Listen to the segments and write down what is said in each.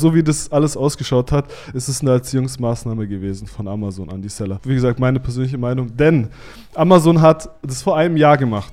So wie das alles ausgeschaut hat, ist es eine Erziehungsmaßnahme gewesen von Amazon an die Seller. Wie gesagt, meine persönliche Meinung. Denn Amazon hat das vor einem Jahr gemacht.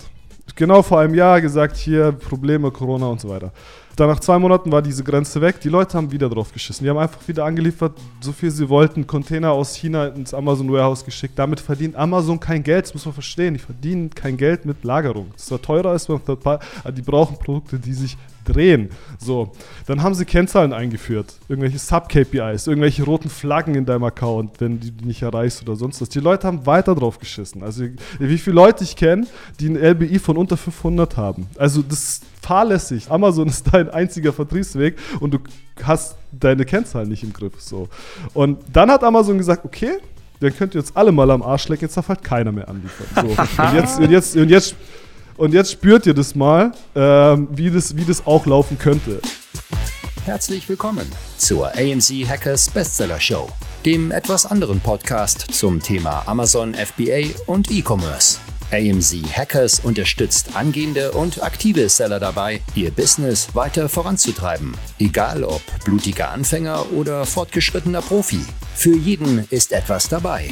Genau vor einem Jahr gesagt, hier Probleme, Corona und so weiter. Dann nach zwei Monaten war diese Grenze weg. Die Leute haben wieder drauf geschissen. Die haben einfach wieder angeliefert, so viel sie wollten. Container aus China ins Amazon Warehouse geschickt. Damit verdient Amazon kein Geld. Das muss man verstehen. Die verdienen kein Geld mit Lagerung. Das ist zwar teurer als beim Third Party, aber die brauchen Produkte, die sich drehen. So, dann haben sie Kennzahlen eingeführt, irgendwelche Sub-KPIs, irgendwelche roten Flaggen in deinem Account, wenn du die nicht erreichst oder sonst was. Die Leute haben weiter drauf geschissen. Also wie viele Leute ich kenne, die ein LBI von unter 500 haben. Also das ist fahrlässig. Amazon ist dein einziger Vertriebsweg und du hast deine Kennzahlen nicht im Griff. So. Und dann hat Amazon gesagt, okay, dann könnt ihr jetzt alle mal am Arsch lecken, jetzt darf halt keiner mehr anliefern. So. und, jetzt, und, jetzt, und jetzt und jetzt spürt ihr das mal, ähm, wie, das, wie das auch laufen könnte. Herzlich willkommen zur AMZ Hackers Bestseller Show, dem etwas anderen Podcast zum Thema Amazon FBA und E-Commerce. AMZ Hackers unterstützt angehende und aktive Seller dabei, ihr Business weiter voranzutreiben. Egal ob blutiger Anfänger oder fortgeschrittener Profi. Für jeden ist etwas dabei.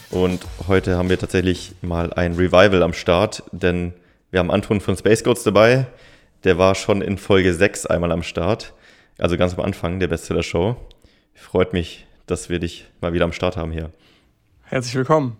und heute haben wir tatsächlich mal ein Revival am Start, denn wir haben Anton von Space Goats dabei. Der war schon in Folge 6 einmal am Start, also ganz am Anfang der Bestseller Show. Freut mich, dass wir dich mal wieder am Start haben hier. Herzlich willkommen.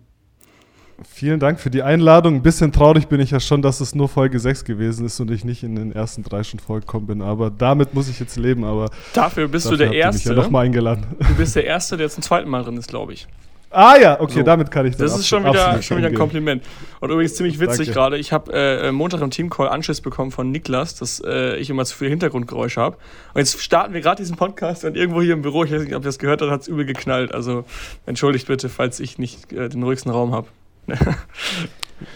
Vielen Dank für die Einladung. Ein bisschen traurig bin ich ja schon, dass es nur Folge 6 gewesen ist und ich nicht in den ersten drei schon vorgekommen bin. Aber damit muss ich jetzt leben. Aber dafür bist dafür du der Erste. Mich ja noch mal eingeladen. Du bist der Erste, der zum zweiten Mal drin ist, glaube ich. Ah ja, okay, so. damit kann ich das. Das ist schon wieder, schon wieder ein Kompliment. Und übrigens ziemlich witzig gerade. Ich habe äh, Montag im Teamcall Anschluss bekommen von Niklas, dass äh, ich immer zu viel Hintergrundgeräusche habe. Und jetzt starten wir gerade diesen Podcast und irgendwo hier im Büro, ich weiß nicht, ob ihr das gehört habt, hat es übel geknallt. Also entschuldigt bitte, falls ich nicht äh, den ruhigsten Raum habe.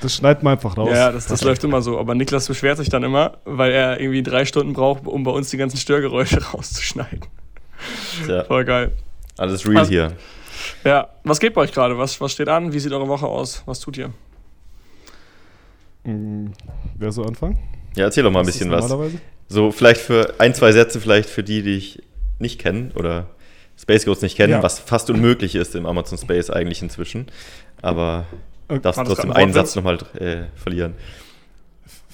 Das schneidet man einfach raus. Ja, das, das läuft immer so. Aber Niklas beschwert sich dann immer, weil er irgendwie drei Stunden braucht, um bei uns die ganzen Störgeräusche rauszuschneiden. Ja. Voll geil. Alles real also, hier. Ja, was geht bei euch gerade? Was, was steht an? Wie sieht eure Woche aus? Was tut ihr? Hm, wer soll anfangen? Ja, erzähl doch mal ein bisschen was. So, vielleicht für ein, zwei Sätze, vielleicht für die, die ich nicht kennen oder Space Ghost nicht kennen, ja. was fast unmöglich ist im Amazon Space eigentlich inzwischen. Aber okay. darfst trotzdem einen Satz nochmal äh, verlieren.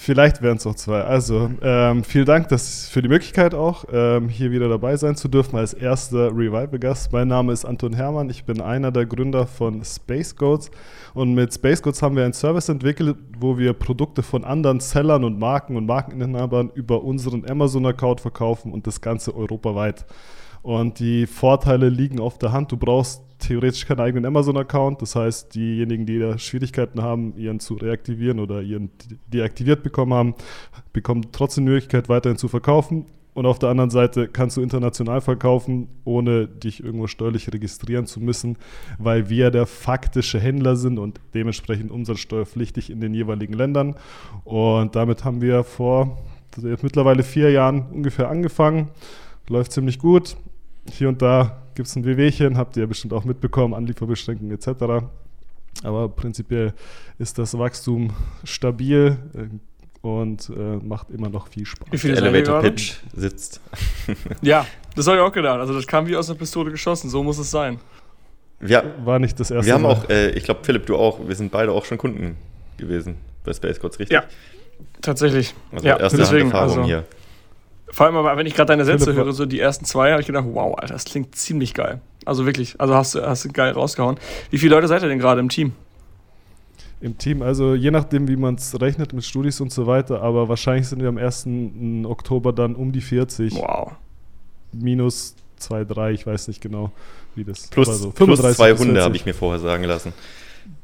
Vielleicht wären es noch zwei. Also, ähm, vielen Dank dass, für die Möglichkeit auch, ähm, hier wieder dabei sein zu dürfen als erster Revival-Gast. Mein Name ist Anton Hermann. Ich bin einer der Gründer von Space Goats. Und mit Space Goats haben wir einen Service entwickelt, wo wir Produkte von anderen Sellern und Marken und Markeninhabern über unseren Amazon-Account verkaufen und das Ganze europaweit. Und die Vorteile liegen auf der Hand. Du brauchst theoretisch keinen eigenen Amazon-Account. Das heißt, diejenigen, die da Schwierigkeiten haben, ihren zu reaktivieren oder ihren deaktiviert bekommen haben, bekommen trotzdem die Möglichkeit, weiterhin zu verkaufen. Und auf der anderen Seite kannst du international verkaufen, ohne dich irgendwo steuerlich registrieren zu müssen, weil wir der faktische Händler sind und dementsprechend umsatzsteuerpflichtig in den jeweiligen Ländern. Und damit haben wir vor mittlerweile vier Jahren ungefähr angefangen. Läuft ziemlich gut. Hier und da gibt es ein Wehwehchen, habt ihr bestimmt auch mitbekommen, Anlieferbeschränkungen etc. Aber prinzipiell ist das Wachstum stabil äh, und äh, macht immer noch viel Spaß. Wie viel Elevator Pitch sitzt. ja, das habe ich auch gedacht. Also das kam wie aus einer Pistole geschossen. So muss es sein. Wir, War nicht das erste Wir haben Mal. auch, äh, ich glaube Philipp, du auch, wir sind beide auch schon Kunden gewesen bei Space Codes, richtig? Ja, tatsächlich. Also ja, erste deswegen, Erfahrung also, hier. Vor allem aber, wenn ich gerade deine Sätze höre, so die ersten zwei, habe ich gedacht, wow, Alter, das klingt ziemlich geil. Also wirklich, also hast du hast du geil rausgehauen. Wie viele Leute seid ihr denn gerade im Team? Im Team, also je nachdem, wie man es rechnet mit Studis und so weiter, aber wahrscheinlich sind wir am 1. Oktober dann um die 40. Wow. Minus 2, 3, ich weiß nicht genau, wie das Plus, so. plus zwei Hunde habe ich mir vorher sagen lassen.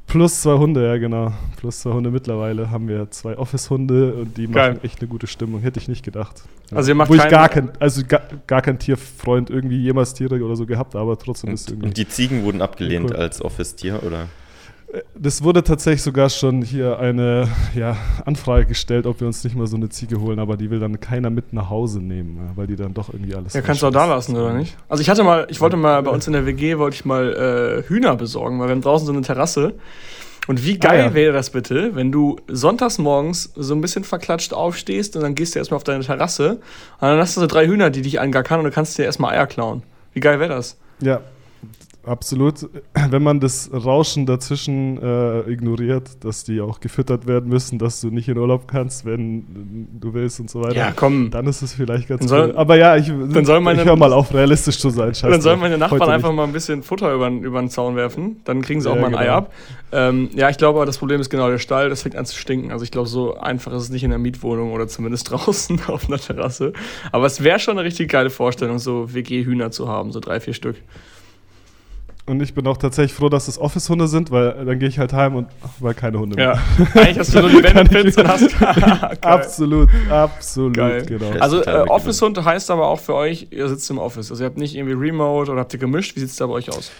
Plus zwei Hunde, ja genau. Plus zwei Hunde mittlerweile haben wir zwei Office-Hunde und die Geil. machen echt eine gute Stimmung. Hätte ich nicht gedacht. Also ihr macht Wo ich gar kein, also gar, gar kein Tierfreund irgendwie jemals Tiere oder so gehabt, aber trotzdem und, ist irgendwie. Und die Ziegen wurden abgelehnt cool. als Office-Tier, oder? Das wurde tatsächlich sogar schon hier eine ja, Anfrage gestellt, ob wir uns nicht mal so eine Ziege holen, aber die will dann keiner mit nach Hause nehmen, weil die dann doch irgendwie alles. Ja, kannst du auch da lassen, oder nicht? Also ich hatte mal, ich wollte mal bei uns in der WG, wollte ich mal äh, Hühner besorgen, weil wir haben draußen so eine Terrasse. Und wie geil ah, ja. wäre das bitte, wenn du sonntags morgens so ein bisschen verklatscht aufstehst und dann gehst du erstmal auf deine Terrasse und dann hast du so drei Hühner, die dich angackern und du kannst dir erstmal Eier klauen. Wie geil wäre das? Ja, Absolut. Wenn man das Rauschen dazwischen äh, ignoriert, dass die auch gefüttert werden müssen, dass du nicht in Urlaub kannst, wenn du willst und so weiter. Ja, komm. Dann ist es vielleicht ganz soll, cool. Aber ja, ich, dann soll meine, ich höre mal auf, realistisch zu sein. Scheiß dann sollen meine Nachbarn einfach mal ein bisschen Futter über, über den Zaun werfen. Dann kriegen sie auch ja, mal ein genau. Ei ab. Ähm, ja, ich glaube aber, das Problem ist genau der Stall. Das fängt an zu stinken. Also ich glaube, so einfach ist es nicht in der Mietwohnung oder zumindest draußen auf einer Terrasse. Aber es wäre schon eine richtig geile Vorstellung, so WG-Hühner zu haben, so drei, vier Stück. Und ich bin auch tatsächlich froh, dass es Office-Hunde sind, weil dann gehe ich halt heim und weil keine Hunde mehr. Ja. Eigentlich hast du nur die Benefits und hast. absolut, absolut, Geil. genau. Also äh, Office-Hund heißt aber auch für euch, ihr sitzt im Office. Also ihr habt nicht irgendwie Remote oder habt ihr gemischt? Wie sieht es da bei euch aus?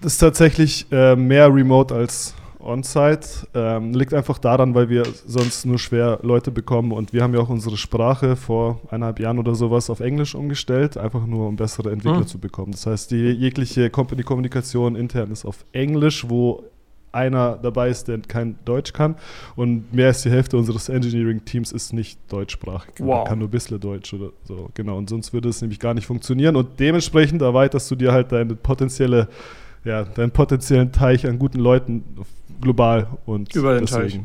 Das ist tatsächlich äh, mehr Remote als On-Site. Ähm, liegt einfach daran, weil wir sonst nur schwer Leute bekommen und wir haben ja auch unsere Sprache vor eineinhalb Jahren oder sowas auf Englisch umgestellt, einfach nur um bessere Entwickler mhm. zu bekommen. Das heißt, die jegliche Company-Kommunikation intern ist auf Englisch, wo einer dabei ist, der kein Deutsch kann und mehr als die Hälfte unseres Engineering-Teams ist nicht deutschsprachig. Wow. kann nur ein bisschen Deutsch oder so. Genau, und sonst würde es nämlich gar nicht funktionieren und dementsprechend erweiterst du dir halt deine potenzielle ja, deinen potenziellen Teich an guten Leuten global und über den deswegen, Teich.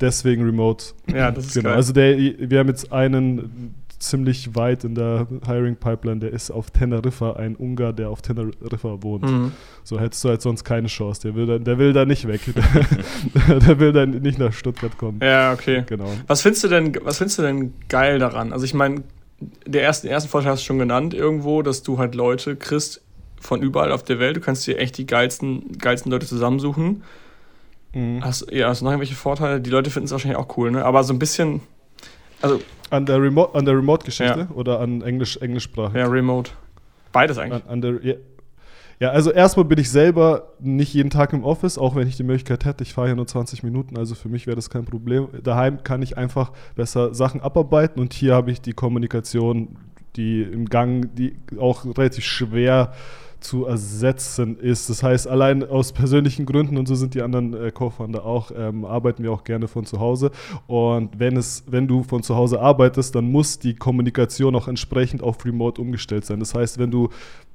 Deswegen Remote. Ja, das ist genau. Geil. Also der, wir haben jetzt einen ziemlich weit in der Hiring Pipeline, der ist auf Teneriffa, ein Ungar, der auf Teneriffa wohnt. Mhm. So hättest du halt sonst keine Chance. Der will da, der will da nicht weg. der, der will da nicht nach Stuttgart kommen. Ja, okay. Genau. Was findest du denn, was findest du denn geil daran? Also ich meine, der ersten, ersten Vorteil hast du schon genannt irgendwo, dass du halt Leute kriegst von überall auf der Welt. Du kannst dir echt die geilsten, geilsten Leute zusammensuchen. Mhm. Hast, ja, hast du noch irgendwelche Vorteile? Die Leute finden es wahrscheinlich auch cool, ne? Aber so ein bisschen. Also, an der Remote, an der Remote-Geschichte ja. oder an Englisch, Englischsprache? Ja, Remote. Beides eigentlich. An, an der, ja. ja, also erstmal bin ich selber nicht jeden Tag im Office, auch wenn ich die Möglichkeit hätte. Ich fahre hier nur 20 Minuten, also für mich wäre das kein Problem. Daheim kann ich einfach besser Sachen abarbeiten und hier habe ich die Kommunikation, die im Gang, die auch relativ schwer äh, zu ersetzen ist. Das heißt, allein aus persönlichen Gründen, und so sind die anderen äh, Co-Founder auch, ähm, arbeiten wir auch gerne von zu Hause. Und wenn, es, wenn du von zu Hause arbeitest, dann muss die Kommunikation auch entsprechend auf Remote umgestellt sein. Das heißt, wenn du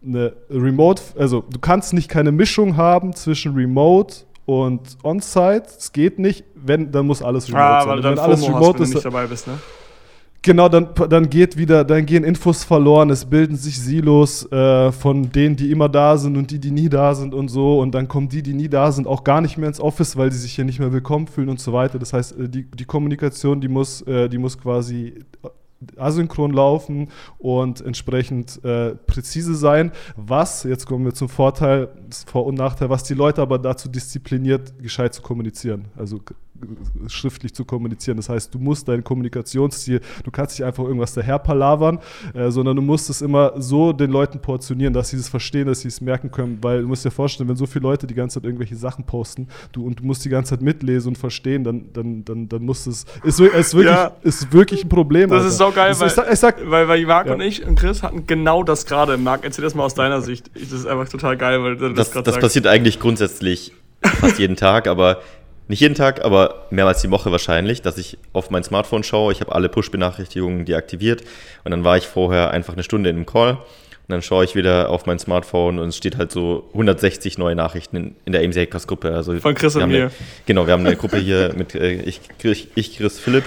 eine Remote, also du kannst nicht keine Mischung haben zwischen Remote und On-Site. Es geht nicht. Wenn, dann muss alles Remote ah, sein. Weil wenn alles Remote hast, ist, nicht dabei bist, ne? Genau, dann, dann geht wieder, dann gehen Infos verloren, es bilden sich Silos äh, von denen, die immer da sind und die, die nie da sind und so. Und dann kommen die, die nie da sind, auch gar nicht mehr ins Office, weil sie sich hier nicht mehr willkommen fühlen und so weiter. Das heißt, äh, die, die Kommunikation, die muss, äh, die muss quasi asynchron laufen und entsprechend äh, präzise sein, was, jetzt kommen wir zum Vorteil, Vor- und Nachteil, was die Leute aber dazu diszipliniert, gescheit zu kommunizieren. Also schriftlich zu kommunizieren. Das heißt, du musst dein Kommunikationsziel, du kannst nicht einfach irgendwas daher palavern, äh, sondern du musst es immer so den Leuten portionieren, dass sie es verstehen, dass sie es merken können, weil du musst dir vorstellen, wenn so viele Leute die ganze Zeit irgendwelche Sachen posten du, und du musst die ganze Zeit mitlesen und verstehen, dann, dann, dann, dann musst es, ist, ist, wirklich, ja. ist wirklich ein Problem. Das Alter. ist so geil, also, weil, ich sag, ich sag, weil, weil Marc ja. und ich und Chris hatten genau das gerade. Marc, erzähl das mal aus deiner Sicht. Das ist einfach total geil, weil das, das, das passiert eigentlich grundsätzlich fast jeden Tag, aber nicht jeden Tag, aber mehrmals die Woche wahrscheinlich, dass ich auf mein Smartphone schaue. Ich habe alle Push-Benachrichtigungen deaktiviert und dann war ich vorher einfach eine Stunde in einem Call. Und dann schaue ich wieder auf mein Smartphone und es steht halt so 160 neue Nachrichten in, in der AMC Hackers Gruppe. Also Von Chris und mir. Eine, genau, wir haben eine Gruppe hier mit äh, ich, ich, Chris, Philipp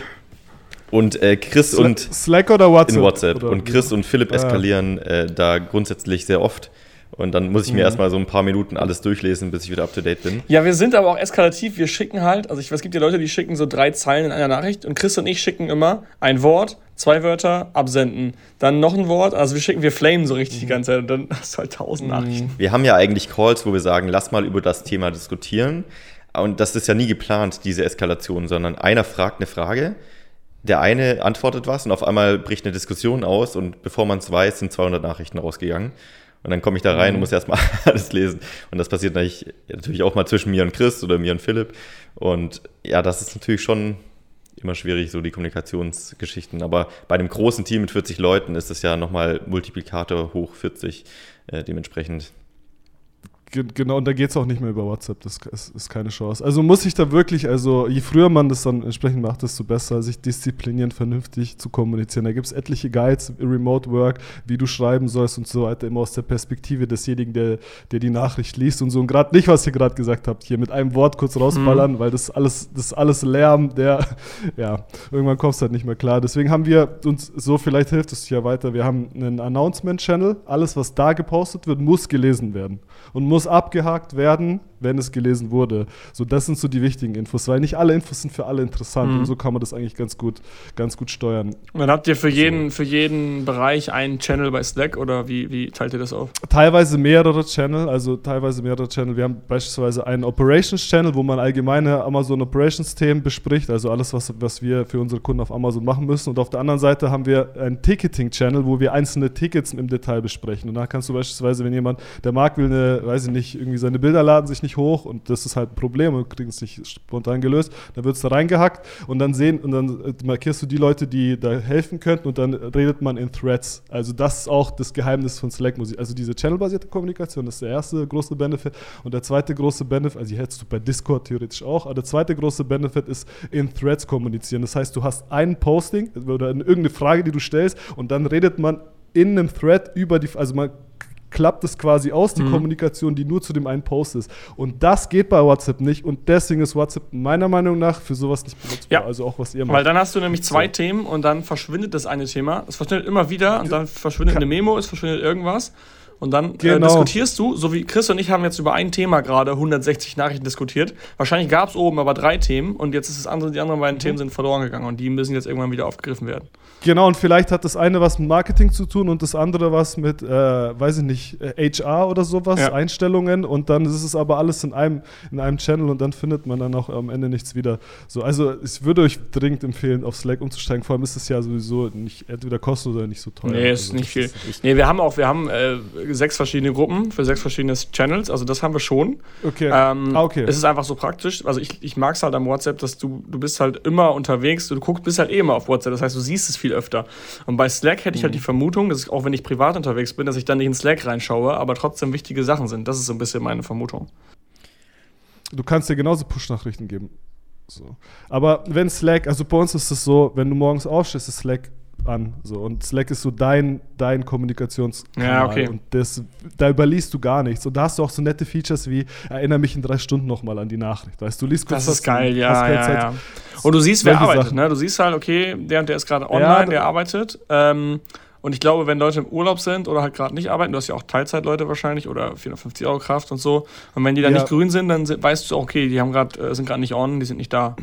und äh, Chris Slack, und Slack oder WhatsApp? In WhatsApp. Oder? Und Chris und Philipp ah. eskalieren äh, da grundsätzlich sehr oft. Und dann muss ich mir mhm. erstmal so ein paar Minuten alles durchlesen, bis ich wieder up to date bin. Ja, wir sind aber auch eskalativ. Wir schicken halt, also ich, es gibt ja Leute, die schicken so drei Zeilen in einer Nachricht und Chris und ich schicken immer ein Wort, zwei Wörter, absenden. Dann noch ein Wort, also wir schicken, wir flamen so richtig mhm. die ganze Zeit und dann hast du halt tausend mhm. Nachrichten. Wir haben ja eigentlich Calls, wo wir sagen, lass mal über das Thema diskutieren. Und das ist ja nie geplant, diese Eskalation, sondern einer fragt eine Frage, der eine antwortet was und auf einmal bricht eine Diskussion aus und bevor man es weiß, sind 200 Nachrichten rausgegangen. Und dann komme ich da rein mhm. und muss erstmal alles lesen. Und das passiert natürlich auch mal zwischen mir und Chris oder mir und Philipp. Und ja, das ist natürlich schon immer schwierig, so die Kommunikationsgeschichten. Aber bei einem großen Team mit 40 Leuten ist es ja nochmal Multiplikator hoch 40. Äh, dementsprechend Genau, und da geht es auch nicht mehr über WhatsApp, das ist, ist, keine Chance. Also muss ich da wirklich, also je früher man das dann entsprechend macht, desto besser, sich disziplinieren, vernünftig zu kommunizieren. Da gibt es etliche Guides, Remote Work, wie du schreiben sollst und so weiter, immer aus der Perspektive desjenigen, der, der die Nachricht liest und so. Und gerade nicht, was ihr gerade gesagt habt, hier mit einem Wort kurz rausballern, mhm. weil das alles, das alles Lärm, der, ja, irgendwann kommst du halt nicht mehr klar. Deswegen haben wir uns so, vielleicht hilft es ja weiter, wir haben einen Announcement-Channel, alles, was da gepostet wird, muss gelesen werden und muss abgehakt werden, wenn es gelesen wurde. So, das sind so die wichtigen Infos, weil nicht alle Infos sind für alle interessant mhm. und so kann man das eigentlich ganz gut, ganz gut steuern. Und dann habt ihr für jeden, für jeden Bereich einen Channel bei Slack oder wie, wie teilt ihr das auf? Teilweise mehrere Channel, also teilweise mehrere Channel. Wir haben beispielsweise einen Operations Channel, wo man allgemeine Amazon Operations Themen bespricht, also alles, was, was wir für unsere Kunden auf Amazon machen müssen. Und auf der anderen Seite haben wir einen Ticketing Channel, wo wir einzelne Tickets im Detail besprechen. Und da kannst du beispielsweise, wenn jemand, der Markt will eine, weiß ich nicht, irgendwie seine Bilder laden sich nicht hoch und das ist halt ein Problem und kriegen es nicht spontan gelöst, dann wird es da reingehackt und dann sehen und dann äh, markierst du die Leute, die da helfen könnten und dann redet man in Threads. Also das ist auch das Geheimnis von Slack Musik. Also diese channelbasierte Kommunikation, das ist der erste große Benefit und der zweite große Benefit, also die hättest du bei Discord theoretisch auch, aber der zweite große Benefit ist in Threads kommunizieren. Das heißt, du hast ein Posting oder irgendeine Frage, die du stellst und dann redet man in einem Thread über die, also man klappt es quasi aus, die mhm. Kommunikation, die nur zu dem einen Post ist. Und das geht bei WhatsApp nicht und deswegen ist WhatsApp meiner Meinung nach für sowas nicht benutzbar. Ja. Also auch was ihr macht. Weil dann hast du nämlich zwei so. Themen und dann verschwindet das eine Thema. Es verschwindet immer wieder und dann verschwindet eine Memo, es verschwindet irgendwas. Und dann äh, genau. äh, diskutierst du, so wie Chris und ich haben jetzt über ein Thema gerade 160 Nachrichten diskutiert. Wahrscheinlich gab es oben aber drei Themen und jetzt ist das andere, die anderen beiden mhm. Themen sind verloren gegangen und die müssen jetzt irgendwann wieder aufgegriffen werden. Genau, und vielleicht hat das eine was mit Marketing zu tun und das andere was mit, äh, weiß ich nicht, HR oder sowas, ja. Einstellungen und dann ist es aber alles in einem, in einem Channel und dann findet man dann auch am Ende nichts wieder. So, also ich würde euch dringend empfehlen, auf Slack umzusteigen. Vor allem ist es ja sowieso nicht entweder kostenlos oder nicht so teuer. Nee, ist also, nicht viel. Ist nee, wir haben auch, wir haben äh, sechs verschiedene Gruppen für sechs verschiedene Channels, also das haben wir schon. Okay. Ähm, ah, okay. Es ist einfach so praktisch. Also ich, ich mag es halt am WhatsApp, dass du, du bist halt immer unterwegs, du guckst, bist halt eh immer auf WhatsApp, das heißt, du siehst es viel öfter. Und bei Slack hätte ich halt die mhm. Vermutung, dass ich, auch wenn ich privat unterwegs bin, dass ich dann nicht in Slack reinschaue, aber trotzdem wichtige Sachen sind. Das ist so ein bisschen meine Vermutung. Du kannst dir genauso Push-Nachrichten geben. So. Aber wenn Slack, also bei uns ist es so, wenn du morgens aufstehst, ist Slack an. So. Und Slack ist so dein, dein Kommunikationskanal. Ja, okay. Und das, da überliest du gar nichts. Und da hast du auch so nette Features wie, erinnere mich in drei Stunden nochmal an die Nachricht. Weißt du, liest kurz Das ist geil, ja, ja, ja. Und du siehst, wer arbeitet. Ne? Du siehst halt, okay, der und der ist gerade online, ja, der arbeitet. Ähm, und ich glaube, wenn Leute im Urlaub sind oder halt gerade nicht arbeiten, du hast ja auch Teilzeitleute wahrscheinlich oder 450 Euro Kraft und so. Und wenn die dann ja. nicht grün sind, dann weißt du, okay, die haben grad, äh, sind gerade nicht on, die sind nicht da.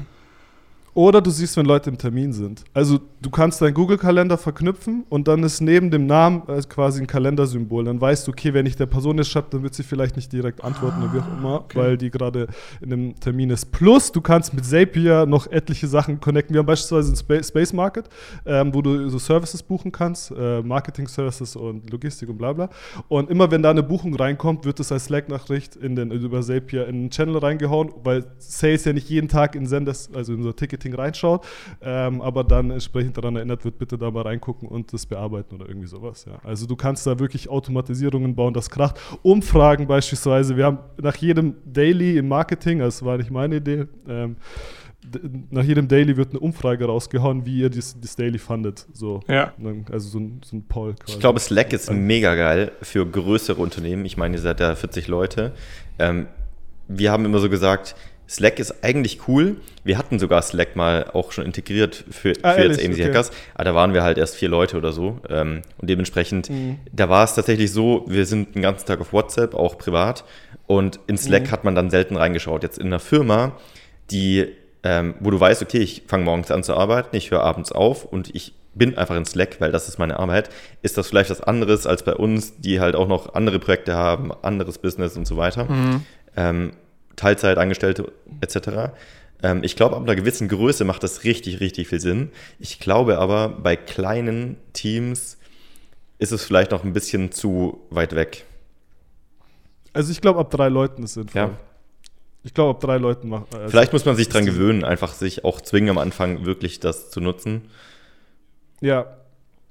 Oder du siehst, wenn Leute im Termin sind. Also du kannst deinen Google-Kalender verknüpfen und dann ist neben dem Namen äh, quasi ein Kalendersymbol. Dann weißt du, okay, wenn ich der Person jetzt schreibe, dann wird sie vielleicht nicht direkt antworten oder wie auch immer, okay. weil die gerade in einem Termin ist. Plus, du kannst mit Zapier noch etliche Sachen connecten. Wir haben beispielsweise einen Space Market, ähm, wo du so Services buchen kannst, äh, Marketing-Services und Logistik und bla bla. Und immer wenn da eine Buchung reinkommt, wird das als Slack-Nachricht in den, über Zapier in den Channel reingehauen, weil Sales ja nicht jeden Tag in Senders, also in so Ticketing reinschaut, ähm, aber dann entsprechend daran erinnert wird, bitte da mal reingucken und das bearbeiten oder irgendwie sowas. Ja. Also du kannst da wirklich Automatisierungen bauen, das kracht. Umfragen beispielsweise, wir haben nach jedem Daily im Marketing, das war nicht meine Idee, ähm, nach jedem Daily wird eine Umfrage rausgehauen, wie ihr das, das Daily fandet. So. Ja. Also so ein, so ein Poll quasi. Ich glaube, Slack ist mega geil für größere Unternehmen. Ich meine, ihr seid ja 40 Leute. Ähm, wir haben immer so gesagt, Slack ist eigentlich cool. Wir hatten sogar Slack mal auch schon integriert für, ah, für jetzt AMC okay. Hackers, aber da waren wir halt erst vier Leute oder so. Ähm, und dementsprechend, mhm. da war es tatsächlich so, wir sind den ganzen Tag auf WhatsApp, auch privat. Und in Slack mhm. hat man dann selten reingeschaut. Jetzt in einer Firma, die, ähm, wo du weißt, okay, ich fange morgens an zu arbeiten, ich höre abends auf und ich bin einfach in Slack, weil das ist meine Arbeit, ist das vielleicht was anderes als bei uns, die halt auch noch andere Projekte haben, anderes Business und so weiter. Mhm. Ähm, Teilzeitangestellte etc. Ähm, ich glaube, ab einer gewissen Größe macht das richtig, richtig viel Sinn. Ich glaube aber, bei kleinen Teams ist es vielleicht noch ein bisschen zu weit weg. Also ich glaube, ab drei Leuten ist sinnvoll. Ja. Ich glaube, ab drei Leuten macht. Also vielleicht muss man sich dran gewöhnen, einfach sich auch zwingen am Anfang wirklich das zu nutzen. Ja,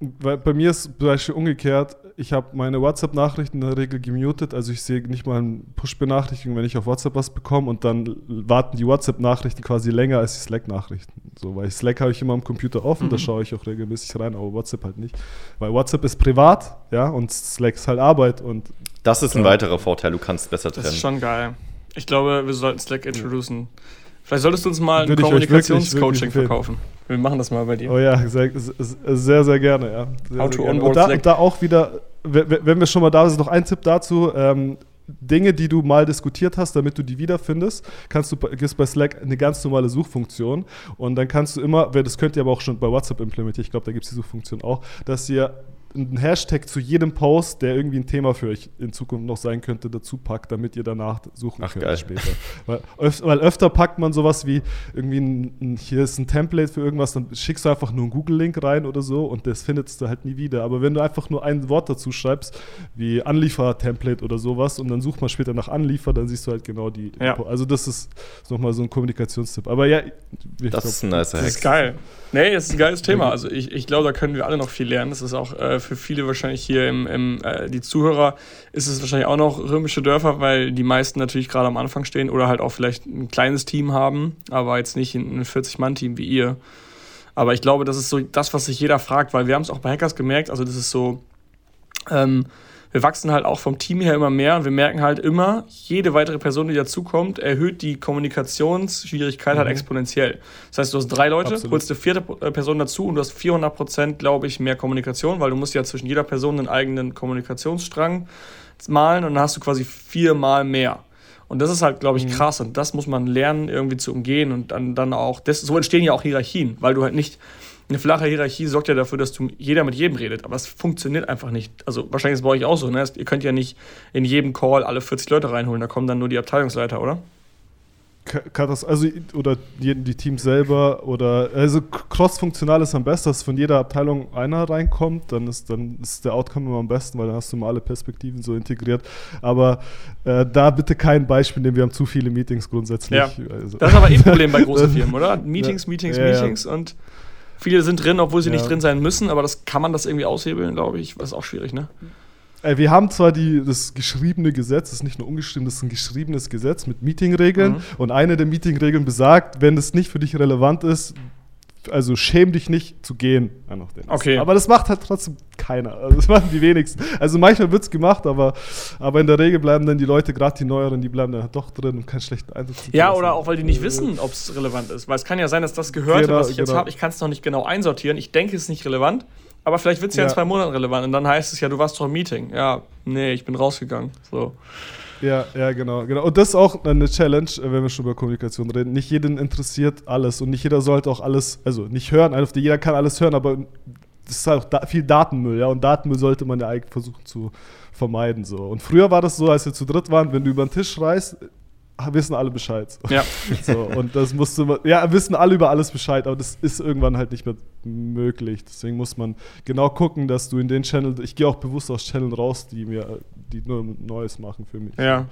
weil bei mir ist zum Beispiel umgekehrt, ich habe meine WhatsApp-Nachrichten in der Regel gemutet, also ich sehe nicht mal eine Push-Benachrichtigung, wenn ich auf WhatsApp was bekomme und dann warten die WhatsApp-Nachrichten quasi länger als die Slack-Nachrichten. So, weil Slack habe ich immer am Computer offen, mhm. da schaue ich auch regelmäßig rein, aber WhatsApp halt nicht. Weil WhatsApp ist privat, ja, und Slack ist halt Arbeit und. Das ist ein ja. weiterer Vorteil, du kannst besser trennen. Das ist schon geil. Ich glaube, wir sollten Slack introducen. Vielleicht solltest du uns mal ein Kommunikationscoaching verkaufen. Wir machen das mal bei dir. Oh ja, sehr, sehr, sehr gerne, ja. Sehr, How to gerne. Und da, und da auch wieder, wenn wir schon mal da sind, noch ein Tipp dazu. Ähm, Dinge, die du mal diskutiert hast, damit du die wiederfindest, kannst du gibst bei Slack eine ganz normale Suchfunktion und dann kannst du immer, das könnt ihr aber auch schon bei WhatsApp implementieren, ich glaube, da gibt es die Suchfunktion auch, dass ihr einen Hashtag zu jedem Post, der irgendwie ein Thema für euch in Zukunft noch sein könnte, dazu packt, damit ihr danach suchen Ach, könnt geil. später. weil, öf weil, öfter packt man sowas wie irgendwie ein, ein, hier ist ein Template für irgendwas, dann schickst du einfach nur einen Google-Link rein oder so und das findest du halt nie wieder. Aber wenn du einfach nur ein Wort dazu schreibst, wie Anliefer-Template oder sowas und dann sucht man später nach Anliefer, dann siehst du halt genau die. Ja. Also das ist nochmal so ein Kommunikationstipp. Aber ja, das glaub, ist ein nice Das ist geil. Nee, das ist ein geiles Thema. Also ich, ich glaube, da können wir alle noch viel lernen. Das ist auch äh, für viele wahrscheinlich hier im, im äh, die Zuhörer ist es wahrscheinlich auch noch römische Dörfer, weil die meisten natürlich gerade am Anfang stehen oder halt auch vielleicht ein kleines Team haben, aber jetzt nicht ein 40-Mann-Team wie ihr. Aber ich glaube, das ist so das, was sich jeder fragt, weil wir haben es auch bei Hackers gemerkt. Also das ist so, ähm, wir wachsen halt auch vom Team her immer mehr und wir merken halt immer, jede weitere Person, die dazukommt, erhöht die Kommunikationsschwierigkeit halt mhm. halt exponentiell. Das heißt, du hast drei Leute, Absolut. holst eine vierte äh, Person dazu und du hast 400 Prozent, glaube ich, mehr Kommunikation, weil du musst ja zwischen jeder Person einen eigenen Kommunikationsstrang malen und dann hast du quasi viermal mehr. Und das ist halt, glaube ich, mhm. krass und das muss man lernen, irgendwie zu umgehen und dann, dann auch, das, so entstehen ja auch Hierarchien, weil du halt nicht eine flache Hierarchie sorgt ja dafür, dass du jeder mit jedem redet, aber es funktioniert einfach nicht. Also wahrscheinlich ist es bei euch auch so, ne? Ihr könnt ja nicht in jedem Call alle 40 Leute reinholen, da kommen dann nur die Abteilungsleiter, oder? also oder die, die, Teams selber oder also cross-funktional ist am besten, dass von jeder Abteilung einer reinkommt, dann ist dann ist der Outcome immer am besten, weil dann hast du mal alle Perspektiven so integriert. Aber äh, da bitte kein Beispiel nehmen, wir haben zu viele Meetings grundsätzlich. Ja. Also. Das ist aber eh ein Problem bei großen Firmen, oder? Meetings, Meetings, ja, Meetings ja. und Viele sind drin, obwohl sie ja. nicht drin sein müssen, aber das kann man das irgendwie aushebeln, glaube ich. Das ist auch schwierig, ne? Wir haben zwar die, das geschriebene Gesetz, das ist nicht nur ungeschrieben, das ist ein geschriebenes Gesetz mit Meetingregeln. Mhm. Und eine der Meetingregeln besagt, wenn es nicht für dich relevant ist, also schäm dich nicht zu gehen. Okay. Aber das macht halt trotzdem keiner. Also das machen die wenigsten. Also manchmal wird es gemacht, aber, aber in der Regel bleiben dann die Leute, gerade die Neueren, die bleiben dann halt doch drin und keinen schlechten Eindruck Ja, oder auch, weil die nicht äh, wissen, ob es relevant ist. Weil es kann ja sein, dass das Gehörte, genau, was ich jetzt genau. habe, ich kann es noch nicht genau einsortieren. Ich denke, es ist nicht relevant. Aber vielleicht wird es ja, ja in zwei Monaten relevant. Und dann heißt es ja, du warst doch im Meeting. Ja, nee, ich bin rausgegangen. So. Ja, ja, genau, genau. Und das ist auch eine Challenge, äh, wenn wir schon über Kommunikation reden. Nicht jeden interessiert alles und nicht jeder sollte auch alles, also nicht hören, also jeder kann alles hören, aber das ist halt auch da, viel Datenmüll, ja. Und Datenmüll sollte man ja eigentlich versuchen zu vermeiden. So. Und früher war das so, als wir zu dritt waren, wenn du über den Tisch reißt, wissen alle Bescheid. Ja. So, und das musste man, ja, wissen alle über alles Bescheid, aber das ist irgendwann halt nicht mehr möglich. Deswegen muss man genau gucken, dass du in den Channel, ich gehe auch bewusst aus Channeln raus, die mir, die nur Neues machen für mich. Ja.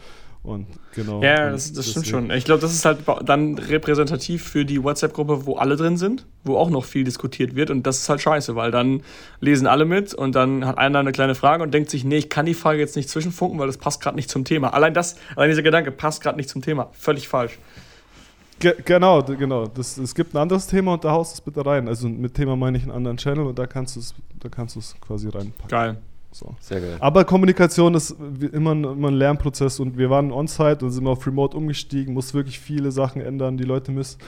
Und genau. Ja, das, das stimmt schon. Ich glaube, das ist halt dann repräsentativ für die WhatsApp-Gruppe, wo alle drin sind, wo auch noch viel diskutiert wird. Und das ist halt scheiße, weil dann lesen alle mit und dann hat einer eine kleine Frage und denkt sich, nee, ich kann die Frage jetzt nicht zwischenfunken, weil das passt gerade nicht zum Thema. Allein das, allein dieser Gedanke passt gerade nicht zum Thema. Völlig falsch. Ge genau, genau. Das, es gibt ein anderes Thema und da haust du es bitte rein. Also mit Thema meine ich einen anderen Channel und da kannst du es, da kannst du es quasi reinpacken. Geil. So. Sehr geil. Aber Kommunikation ist immer ein, immer ein Lernprozess und wir waren on-site und sind auf Remote umgestiegen, muss wirklich viele Sachen ändern. Die Leute müssen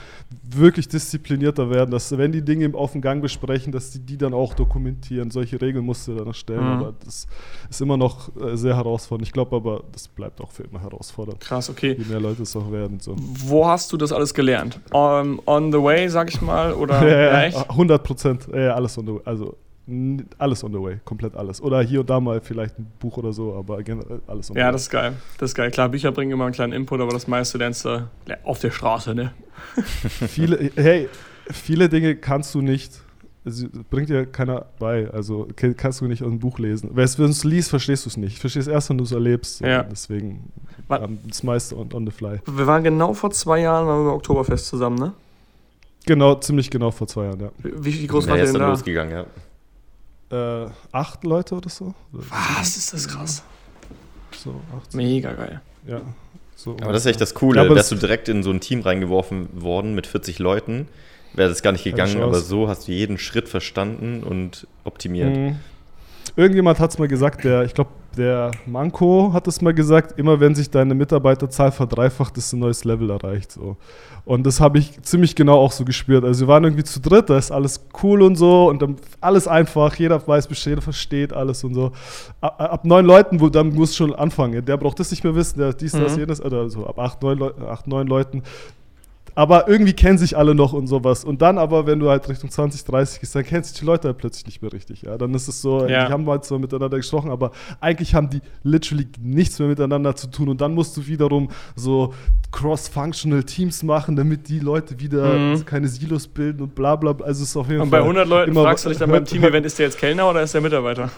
wirklich disziplinierter werden, dass wenn die Dinge auf dem Gang besprechen, dass die die dann auch dokumentieren. Solche Regeln musst du dann erstellen, mhm. aber das ist immer noch äh, sehr herausfordernd. Ich glaube aber, das bleibt auch für immer herausfordernd. Krass, okay. Je mehr Leute es auch werden. So. Wo hast du das alles gelernt? Um, on the way, sag ich mal, oder? ja, ja, 100 Prozent, ja, alles on the way. Also alles on the way, komplett alles. Oder hier und da mal vielleicht ein Buch oder so, aber generell alles on the way. Ja, das ist geil. Das ist geil. Klar, Bücher bringen immer einen kleinen Input, aber das meiste lernst du auf der Straße, ne? viele, hey, viele Dinge kannst du nicht, es bringt dir keiner bei. Also kannst du nicht aus dem Buch lesen. Wenn du es liest, verstehst du es nicht. Verstehst erst, wenn du es erlebst. Ja. Deswegen um, das meiste on, on the fly. Wir waren genau vor zwei Jahren waren wir beim Oktoberfest zusammen, ne? Genau, ziemlich genau vor zwei Jahren, ja. Wie, wie groß war der denn da? losgegangen, ja äh, acht Leute oder so. Was ist das krass? So, acht. Mega geil. Ja. So aber das ist echt das Coole. Ja, Wärst du direkt in so ein Team reingeworfen worden mit 40 Leuten, wäre das gar nicht gegangen, aber so hast du jeden Schritt verstanden und optimiert. Mhm. Irgendjemand hat es mal gesagt, der, ich glaube, der Manko hat es mal gesagt, immer wenn sich deine Mitarbeiterzahl verdreifacht, ist ein neues Level erreicht. So. Und das habe ich ziemlich genau auch so gespürt. Also wir waren irgendwie zu dritt, da ist alles cool und so und dann alles einfach, jeder weiß Bescheid, jeder versteht alles und so. Ab, ab neun Leuten, wo, dann muss schon anfangen. Der braucht das nicht mehr wissen, der dies, das, mhm. jenes, also ab acht, neun, Leu acht, neun Leuten aber irgendwie kennen sich alle noch und sowas. Und dann aber, wenn du halt Richtung 20, 30 gehst, dann kennen sich die Leute halt plötzlich nicht mehr richtig. Ja, dann ist es so, ja. die haben halt so miteinander gesprochen, aber eigentlich haben die literally nichts mehr miteinander zu tun. Und dann musst du wiederum so cross-functional Teams machen, damit die Leute wieder mhm. keine Silos bilden und bla bla. Also ist auf jeden und Fall. Und bei 100 Leuten fragst du dich dann beim Team-Event, ist der jetzt Kellner oder ist der Mitarbeiter?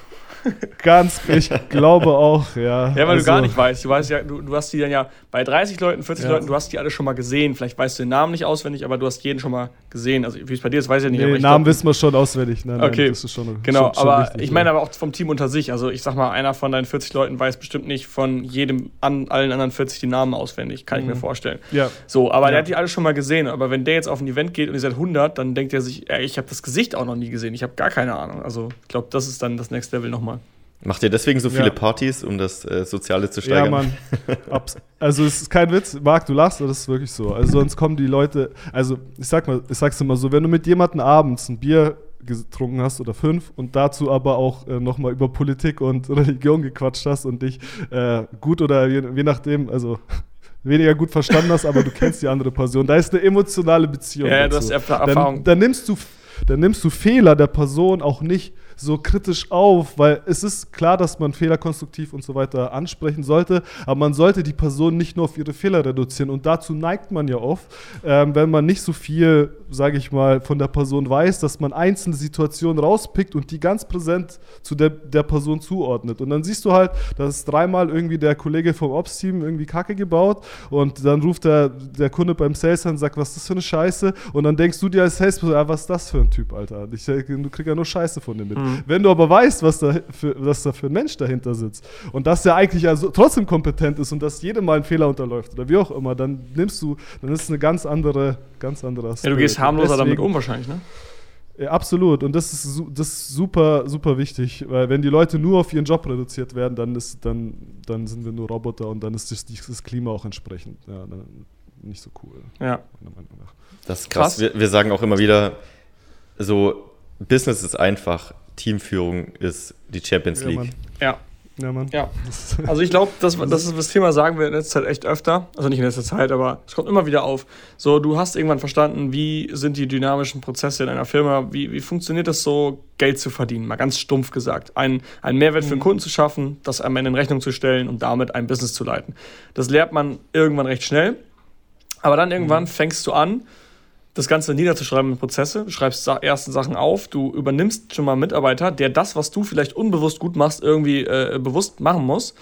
Ganz, ich glaube auch, ja. Ja, weil also, du gar nicht weißt. Du weißt ja, du, du hast die dann ja bei 30 Leuten, 40 ja. Leuten, du hast die alle schon mal gesehen. Vielleicht weißt du den Namen nicht auswendig, aber du hast jeden schon mal gesehen. Also wie es bei dir ist, weiß ich nicht. Nee, Namen wissen wir schon auswendig. Nein, okay. Nein, schon, genau, schon, aber wichtig, ich meine ja. aber auch vom Team unter sich. Also ich sag mal, einer von deinen 40 Leuten weiß bestimmt nicht von jedem an allen anderen 40 die Namen auswendig. Kann mhm. ich mir mhm. vorstellen. Ja. So, aber ja. der hat die alle schon mal gesehen. Aber wenn der jetzt auf ein Event geht und ihr seid 100, dann denkt er sich, ey, ich habe das Gesicht auch noch nie gesehen. Ich habe gar keine Ahnung. Also ich glaube, das ist dann das Next Level nochmal. Macht ihr deswegen so viele ja. Partys, um das äh, Soziale zu steigern? Ja, Mann. also es ist kein Witz, Marc, du lachst, aber das ist wirklich so. Also sonst kommen die Leute, also ich sag mal, ich sag's immer so, wenn du mit jemandem abends ein Bier getrunken hast oder fünf und dazu aber auch äh, nochmal über Politik und Religion gequatscht hast und dich äh, gut oder je, je nachdem, also weniger gut verstanden hast, aber du kennst die andere Person. Da ist eine emotionale Beziehung. Ja, dazu. das ist Erfahrung. Dann, dann, nimmst du, dann nimmst du Fehler der Person auch nicht so kritisch auf, weil es ist klar, dass man Fehler konstruktiv und so weiter ansprechen sollte, aber man sollte die Person nicht nur auf ihre Fehler reduzieren und dazu neigt man ja oft, ähm, wenn man nicht so viel, sage ich mal, von der Person weiß, dass man einzelne Situationen rauspickt und die ganz präsent zu der, der Person zuordnet. Und dann siehst du halt, dass dreimal irgendwie der Kollege vom Ops-Team irgendwie Kacke gebaut und dann ruft der, der Kunde beim Sales an und sagt, was ist das für eine Scheiße? Und dann denkst du dir als Salesperson, ja, was ist das für ein Typ, Alter? Ich, du kriegst ja nur Scheiße von dem mit. Mhm. Mhm. Wenn du aber weißt, was da, für, was da für ein Mensch dahinter sitzt und dass der eigentlich also trotzdem kompetent ist und dass jedem mal ein Fehler unterläuft oder wie auch immer, dann nimmst du, dann ist es eine ganz andere, ganz andere Ja, du gehst harmloser damit um wahrscheinlich, ne? Ja, absolut. Und das ist, das ist super, super wichtig, weil wenn die Leute nur auf ihren Job reduziert werden, dann, ist, dann, dann sind wir nur Roboter und dann ist das, das Klima auch entsprechend ja, nicht so cool. Ja. Das ist krass. krass. Wir, wir sagen auch immer wieder, so Business ist einfach, Teamführung ist die Champions League. Ja. Ja, Mann. Ja. Also ich glaube, das, das ist das Thema, sagen wir in letzter Zeit echt öfter. Also nicht in letzter Zeit, aber es kommt immer wieder auf. So, du hast irgendwann verstanden, wie sind die dynamischen Prozesse in einer Firma, wie, wie funktioniert es so, Geld zu verdienen, mal ganz stumpf gesagt. Ein, einen Mehrwert für den mhm. Kunden zu schaffen, das am Ende in Rechnung zu stellen und damit ein Business zu leiten. Das lernt man irgendwann recht schnell. Aber dann irgendwann mhm. fängst du an, das Ganze niederzuschreiben in Prozesse. Du schreibst ersten Sachen auf, du übernimmst schon mal einen Mitarbeiter, der das, was du vielleicht unbewusst gut machst, irgendwie äh, bewusst machen muss.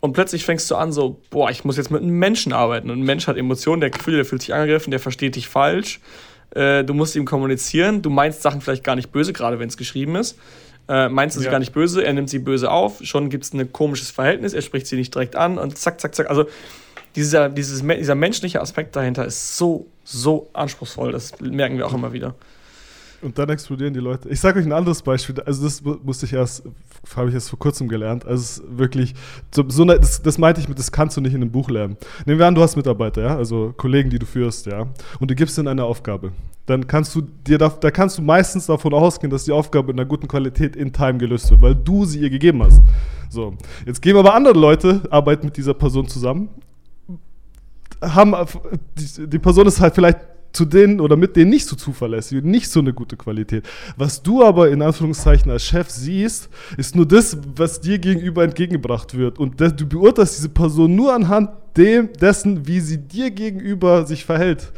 Und plötzlich fängst du an, so, boah, ich muss jetzt mit einem Menschen arbeiten. Und ein Mensch hat Emotionen, der Gefühl, der fühlt sich angegriffen, der versteht dich falsch. Äh, du musst ihm kommunizieren. Du meinst Sachen vielleicht gar nicht böse, gerade wenn es geschrieben ist. Äh, meinst du ja. sie gar nicht böse, er nimmt sie böse auf. Schon gibt es ein komisches Verhältnis, er spricht sie nicht direkt an und zack, zack, zack. Also dieser, dieses, dieser menschliche Aspekt dahinter ist so, so anspruchsvoll. Das merken wir auch immer wieder. Und dann explodieren die Leute. Ich sage euch ein anderes Beispiel. Also das musste ich erst, habe ich erst vor kurzem gelernt. Also wirklich, so, eine, das, das, meinte ich mit, das kannst du nicht in einem Buch lernen. Nehmen wir an, du hast Mitarbeiter, ja, also Kollegen, die du führst, ja, und du gibst ihnen eine Aufgabe. Dann kannst du dir, da, da kannst du meistens davon ausgehen, dass die Aufgabe in einer guten Qualität in Time gelöst wird, weil du sie ihr gegeben hast. So, jetzt gehen aber andere Leute, arbeiten mit dieser Person zusammen, haben, die, die Person ist halt vielleicht zu denen oder mit denen nicht so zuverlässig nicht so eine gute Qualität. Was du aber in Anführungszeichen als Chef siehst, ist nur das, was dir gegenüber entgegengebracht wird. Und das, du beurteilst diese Person nur anhand dem, dessen, wie sie dir gegenüber sich verhält.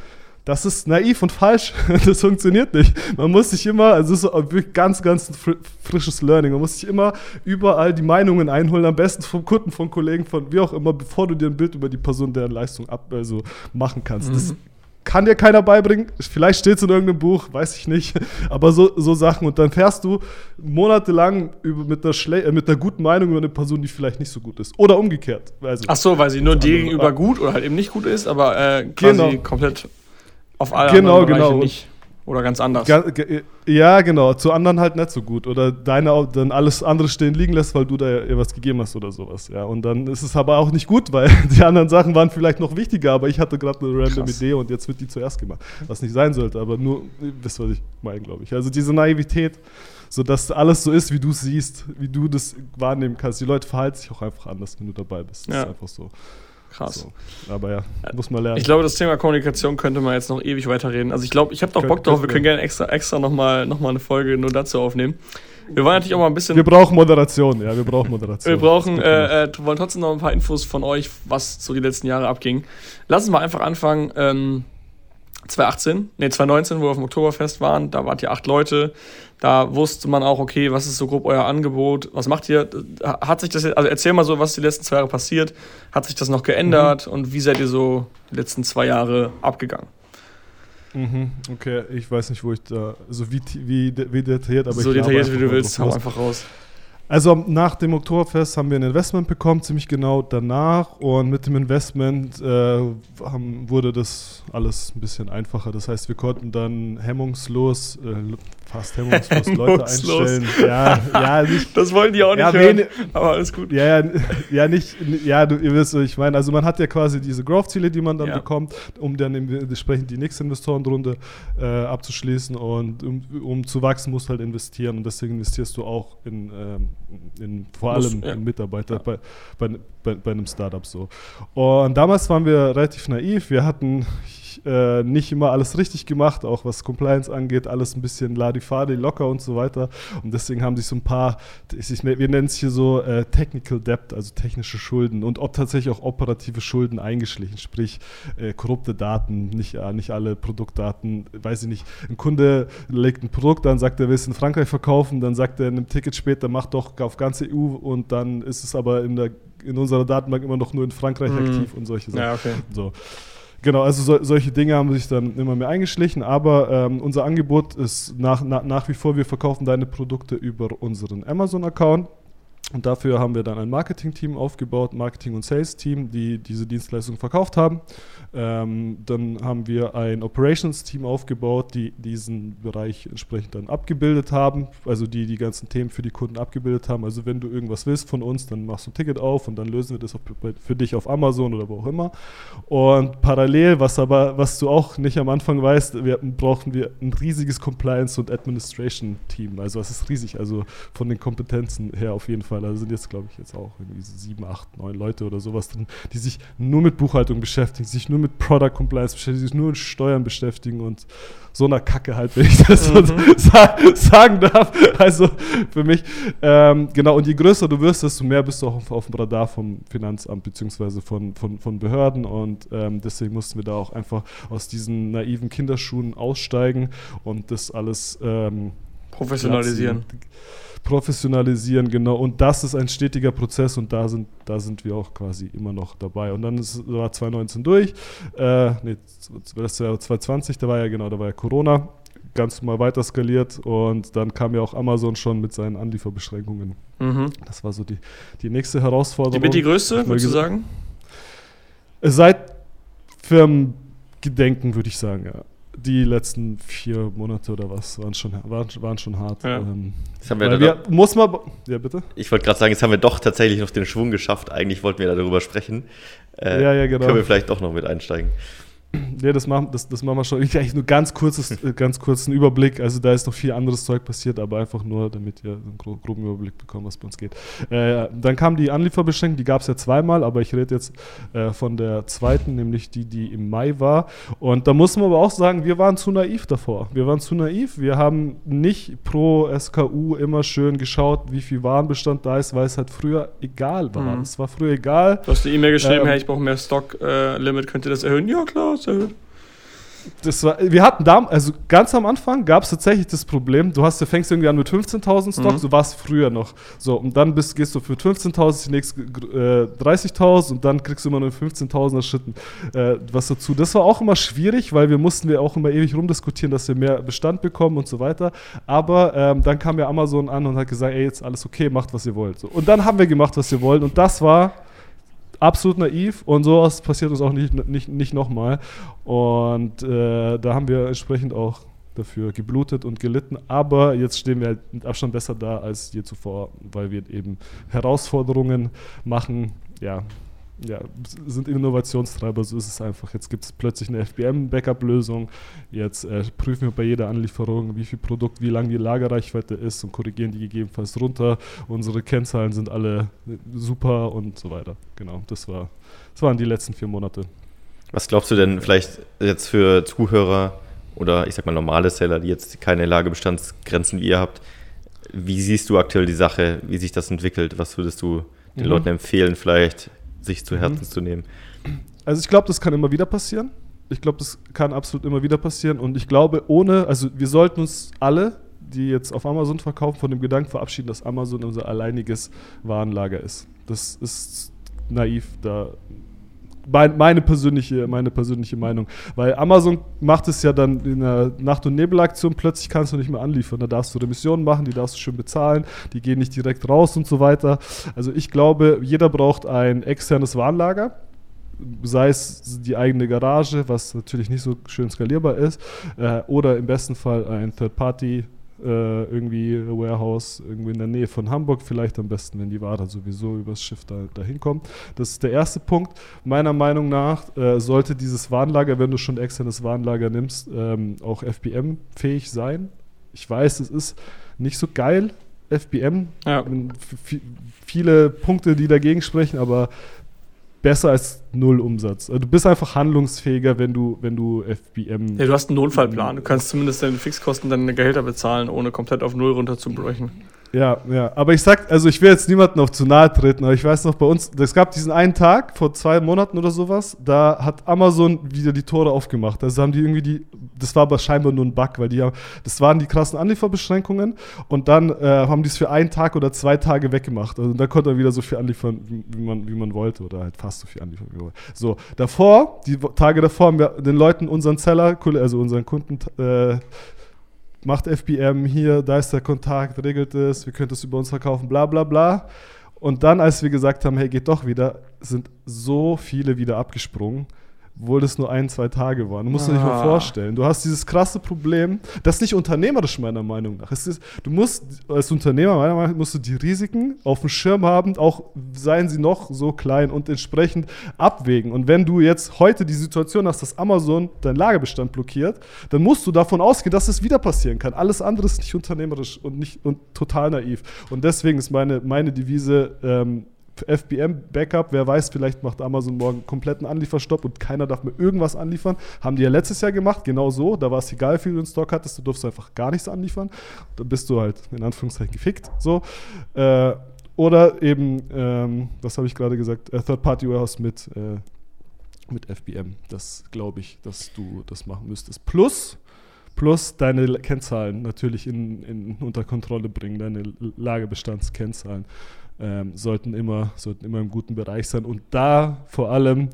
Das ist naiv und falsch. Das funktioniert nicht. Man muss sich immer, also es ist wirklich ganz, ganz frisches Learning. Man muss sich immer überall die Meinungen einholen, am besten vom Kunden, von Kollegen, von wie auch immer, bevor du dir ein Bild über die Person, deren Leistung ab, also machen kannst. Mhm. Das kann dir keiner beibringen. Vielleicht steht es in irgendeinem Buch, weiß ich nicht. Aber so, so Sachen. Und dann fährst du monatelang über, mit, einer äh, mit einer guten Meinung über eine Person, die vielleicht nicht so gut ist. Oder umgekehrt. Also, Ach so, weil sie nur dir gegenüber gut oder halt eben nicht gut ist, aber äh, quasi genau. komplett auf alle genau, anderen Bereiche genau. nicht. Oder ganz anders. Ja, genau. Zu anderen halt nicht so gut. Oder deine dann alles andere stehen liegen lässt, weil du da ja was gegeben hast oder sowas. Ja, und dann ist es aber auch nicht gut, weil die anderen Sachen waren vielleicht noch wichtiger, aber ich hatte gerade eine random Krass. Idee und jetzt wird die zuerst gemacht. Was nicht sein sollte, aber nur, wisst was ich meine, glaube ich. Also diese Naivität, so dass alles so ist, wie du es siehst, wie du das wahrnehmen kannst. Die Leute verhalten sich auch einfach anders, wenn du dabei bist. Das ja. ist einfach so. Krass. So. Aber ja, muss man lernen. Ich glaube, das Thema Kommunikation könnte man jetzt noch ewig weiterreden. Also ich glaube, ich habe doch Bock drauf, wir können gerne extra, extra nochmal noch mal eine Folge nur dazu aufnehmen. Wir wollen natürlich auch mal ein bisschen. Wir brauchen Moderation, ja, wir brauchen Moderation. wir brauchen, äh, äh, wollen trotzdem noch ein paar Infos von euch, was so die letzten Jahre abging. Lass uns mal einfach anfangen. Ähm, 2018, nee, 2019, wo wir auf dem Oktoberfest waren, da wart ihr acht Leute. Da wusste man auch, okay, was ist so grob euer Angebot? Was macht ihr? Hat sich das, also erzähl mal so, was die letzten zwei Jahre passiert. Hat sich das noch geändert mhm. und wie seid ihr so die letzten zwei Jahre abgegangen? Mhm, okay, ich weiß nicht, wo ich da, also wie, wie, wie detailliert, aber so ich detailliert wie du willst, hau einfach raus. Also nach dem Oktoberfest haben wir ein Investment bekommen, ziemlich genau danach. Und mit dem Investment äh, haben, wurde das alles ein bisschen einfacher. Das heißt, wir konnten dann hemmungslos, äh, fast hemmungslos Leute einstellen. Ja, ja, nicht, das wollen die auch nicht ja, hören, aber alles gut. Ja, ja, ja nicht, ja, du, ihr wisst, was ich meine. Also man hat ja quasi diese Growth-Ziele, die man dann ja. bekommt, um dann entsprechend die nächste Investorenrunde äh, abzuschließen. Und um, um, zu wachsen, musst halt investieren. Und deswegen investierst du auch in ähm, in, vor allem Muss, ja. in Mitarbeiter bei, bei, bei, bei, einem Startup so. Und damals waren wir relativ naiv. Wir hatten äh, nicht immer alles richtig gemacht, auch was Compliance angeht, alles ein bisschen ladifadi, locker und so weiter. Und deswegen haben sich so ein paar, ich, wir nennen es hier so äh, Technical Debt, also technische Schulden und ob tatsächlich auch operative Schulden eingeschlichen, sprich äh, korrupte Daten, nicht, äh, nicht alle Produktdaten, weiß ich nicht. Ein Kunde legt ein Produkt an, sagt, er will es in Frankreich verkaufen, dann sagt er in einem Ticket später, mach doch auf ganze EU und dann ist es aber in, der, in unserer Datenbank immer noch nur in Frankreich mhm. aktiv und solche Sachen. Ja, okay. So. Genau, also so, solche Dinge haben sich dann immer mehr eingeschlichen, aber ähm, unser Angebot ist nach, nach, nach wie vor, wir verkaufen deine Produkte über unseren Amazon-Account. Und dafür haben wir dann ein Marketing-Team aufgebaut, Marketing- und Sales-Team, die diese Dienstleistung verkauft haben. Ähm, dann haben wir ein Operations-Team aufgebaut, die diesen Bereich entsprechend dann abgebildet haben, also die die ganzen Themen für die Kunden abgebildet haben. Also wenn du irgendwas willst von uns, dann machst du ein Ticket auf und dann lösen wir das für dich auf Amazon oder wo auch immer. Und parallel, was aber, was du auch nicht am Anfang weißt, wir, brauchen wir ein riesiges Compliance- und Administration-Team. Also es ist riesig, also von den Kompetenzen her auf jeden Fall. Also sind jetzt, glaube ich, jetzt auch irgendwie sieben, acht, neun Leute oder sowas drin, die sich nur mit Buchhaltung beschäftigen, sich nur mit Product Compliance beschäftigen, sich nur mit Steuern beschäftigen und so einer Kacke halt, wenn ich das mhm. so sagen darf. Also für mich, ähm, genau, und je größer du wirst, desto mehr bist du auch auf, auf dem Radar vom Finanzamt bzw. Von, von, von Behörden und ähm, deswegen mussten wir da auch einfach aus diesen naiven Kinderschuhen aussteigen und das alles ähm, professionalisieren. Platzen professionalisieren, genau. Und das ist ein stetiger Prozess und da sind, da sind wir auch quasi immer noch dabei. Und dann ist, war 2019 durch, äh, nee, das war 2020, da war ja genau, da war ja Corona, ganz mal weiter skaliert und dann kam ja auch Amazon schon mit seinen Anlieferbeschränkungen. Mhm. Das war so die, die nächste Herausforderung. Die mit die größte, würdest du sagen? Seit Firmengedenken würde ich sagen, ja. Die letzten vier Monate oder was waren schon, waren, waren schon hart. Ja. Ähm, das haben wir, wir muss man, ja bitte. Ich wollte gerade sagen, jetzt haben wir doch tatsächlich noch den Schwung geschafft. Eigentlich wollten wir darüber sprechen. Äh, ja, ja, genau. Können wir vielleicht doch noch mit einsteigen. Ja, das machen, das, das machen wir schon. Ich nur ganz kurzes, äh, ganz kurzen Überblick. Also da ist noch viel anderes Zeug passiert, aber einfach nur, damit ihr einen groben Überblick bekommt, was bei uns geht. Äh, dann kam die Anlieferbeschränkung, die gab es ja zweimal, aber ich rede jetzt äh, von der zweiten, nämlich die, die im Mai war. Und da muss man aber auch sagen, wir waren zu naiv davor. Wir waren zu naiv. Wir haben nicht pro SKU immer schön geschaut, wie viel Warenbestand da ist, weil es halt früher egal war. Mhm. Es war früher egal. Du hast die E-Mail geschrieben, ähm, hey, ich brauche mehr Stock-Limit, äh, könnt ihr das erhöhen? Ja, klar, gut das war, wir hatten da, also ganz am Anfang gab es tatsächlich das Problem, du hast, du fängst irgendwie an mit 15.000 Stock, mhm. so war es früher noch. So, und dann bist, gehst du für 15.000 die nächsten äh, 30.000 und dann kriegst du immer nur 15.000er Schritten äh, was dazu. Das war auch immer schwierig, weil wir mussten wir auch immer ewig rumdiskutieren, dass wir mehr Bestand bekommen und so weiter. Aber ähm, dann kam ja Amazon an und hat gesagt, ey, jetzt alles okay, macht, was ihr wollt. So. Und dann haben wir gemacht, was wir wollen und das war absolut naiv und sowas passiert uns auch nicht, nicht, nicht nochmal. Und äh, da haben wir entsprechend auch dafür geblutet und gelitten. Aber jetzt stehen wir halt mit Abstand besser da als je zuvor, weil wir eben Herausforderungen machen, ja, ja, sind Innovationstreiber, so ist es einfach. Jetzt gibt es plötzlich eine FBM-Backup-Lösung. Jetzt äh, prüfen wir bei jeder Anlieferung, wie viel Produkt, wie lang die Lagerreichweite ist und korrigieren die gegebenenfalls runter. Unsere Kennzahlen sind alle super und so weiter. Genau, das, war, das waren die letzten vier Monate. Was glaubst du denn vielleicht jetzt für Zuhörer oder ich sag mal normale Seller, die jetzt keine Lagerbestandsgrenzen wie ihr habt, wie siehst du aktuell die Sache, wie sich das entwickelt? Was würdest du den mhm. Leuten empfehlen, vielleicht sich zu Herzen mhm. zu nehmen. Also ich glaube, das kann immer wieder passieren. Ich glaube, das kann absolut immer wieder passieren. Und ich glaube, ohne, also wir sollten uns alle, die jetzt auf Amazon verkaufen, von dem Gedanken verabschieden, dass Amazon unser alleiniges Warenlager ist. Das ist naiv. Da mein, meine, persönliche, meine persönliche Meinung. Weil Amazon macht es ja dann in der Nacht- und Nebelaktion, plötzlich kannst du nicht mehr anliefern. Da darfst du Remissionen machen, die darfst du schön bezahlen, die gehen nicht direkt raus und so weiter. Also ich glaube, jeder braucht ein externes Warenlager sei es die eigene Garage, was natürlich nicht so schön skalierbar ist, äh, oder im besten Fall ein Third-Party äh, irgendwie Warehouse irgendwie in der Nähe von Hamburg, vielleicht am besten, wenn die Ware sowieso übers Schiff da, dahin kommt. Das ist der erste Punkt. Meiner Meinung nach äh, sollte dieses Warnlager, wenn du schon externes Warnlager nimmst, ähm, auch FBM-fähig sein. Ich weiß, es ist nicht so geil, FBM. Ja. Viele Punkte, die dagegen sprechen, aber besser als null Umsatz. Also du bist einfach handlungsfähiger, wenn du, wenn du FBM. Ja, du hast einen Notfallplan. Du kannst zumindest deine Fixkosten, deine Gehälter bezahlen, ohne komplett auf Null runterzubrechen. Ja, ja. Aber ich sag, also ich will jetzt niemandem auf zu nahe treten, aber ich weiß noch bei uns, es gab diesen einen Tag vor zwei Monaten oder sowas, da hat Amazon wieder die Tore aufgemacht. Also haben die irgendwie die, das war aber scheinbar nur ein Bug, weil die haben, das waren die krassen Anlieferbeschränkungen und dann äh, haben die es für einen Tag oder zwei Tage weggemacht. Also da konnte man wieder so viel anliefern, wie man, wie man wollte oder halt fast so viel anliefern, wie man wollte. So, davor, die Tage davor haben wir den Leuten, unseren Seller, also unseren Kunden, äh, macht FBM hier, da ist der Kontakt, regelt es, wir können das über uns verkaufen, bla bla bla. Und dann, als wir gesagt haben, hey, geht doch wieder, sind so viele wieder abgesprungen obwohl das nur ein, zwei Tage waren. Du musst ah. dir nicht mal vorstellen. Du hast dieses krasse Problem, das ist nicht unternehmerisch meiner Meinung nach. Ist, du musst als Unternehmer meiner Meinung nach musst du die Risiken auf dem Schirm haben, auch seien sie noch so klein und entsprechend abwägen. Und wenn du jetzt heute die Situation hast, dass Amazon deinen Lagerbestand blockiert, dann musst du davon ausgehen, dass es wieder passieren kann. Alles andere ist nicht unternehmerisch und nicht und total naiv. Und deswegen ist meine, meine Devise ähm, FBM-Backup, wer weiß, vielleicht macht Amazon morgen kompletten Anlieferstopp und keiner darf mehr irgendwas anliefern. Haben die ja letztes Jahr gemacht, genau so. Da war es egal, wie du in Stock hattest, du durfst einfach gar nichts anliefern. Dann bist du halt in Anführungszeichen gefickt. So. Äh, oder eben, ähm, was habe ich gerade gesagt, äh, Third-Party-Warehouse mit, äh, mit FBM. Das glaube ich, dass du das machen müsstest. Plus, plus deine Kennzahlen natürlich in, in, unter Kontrolle bringen, deine Lagerbestandskennzahlen ähm, sollten, immer, sollten immer im guten Bereich sein. Und da vor allem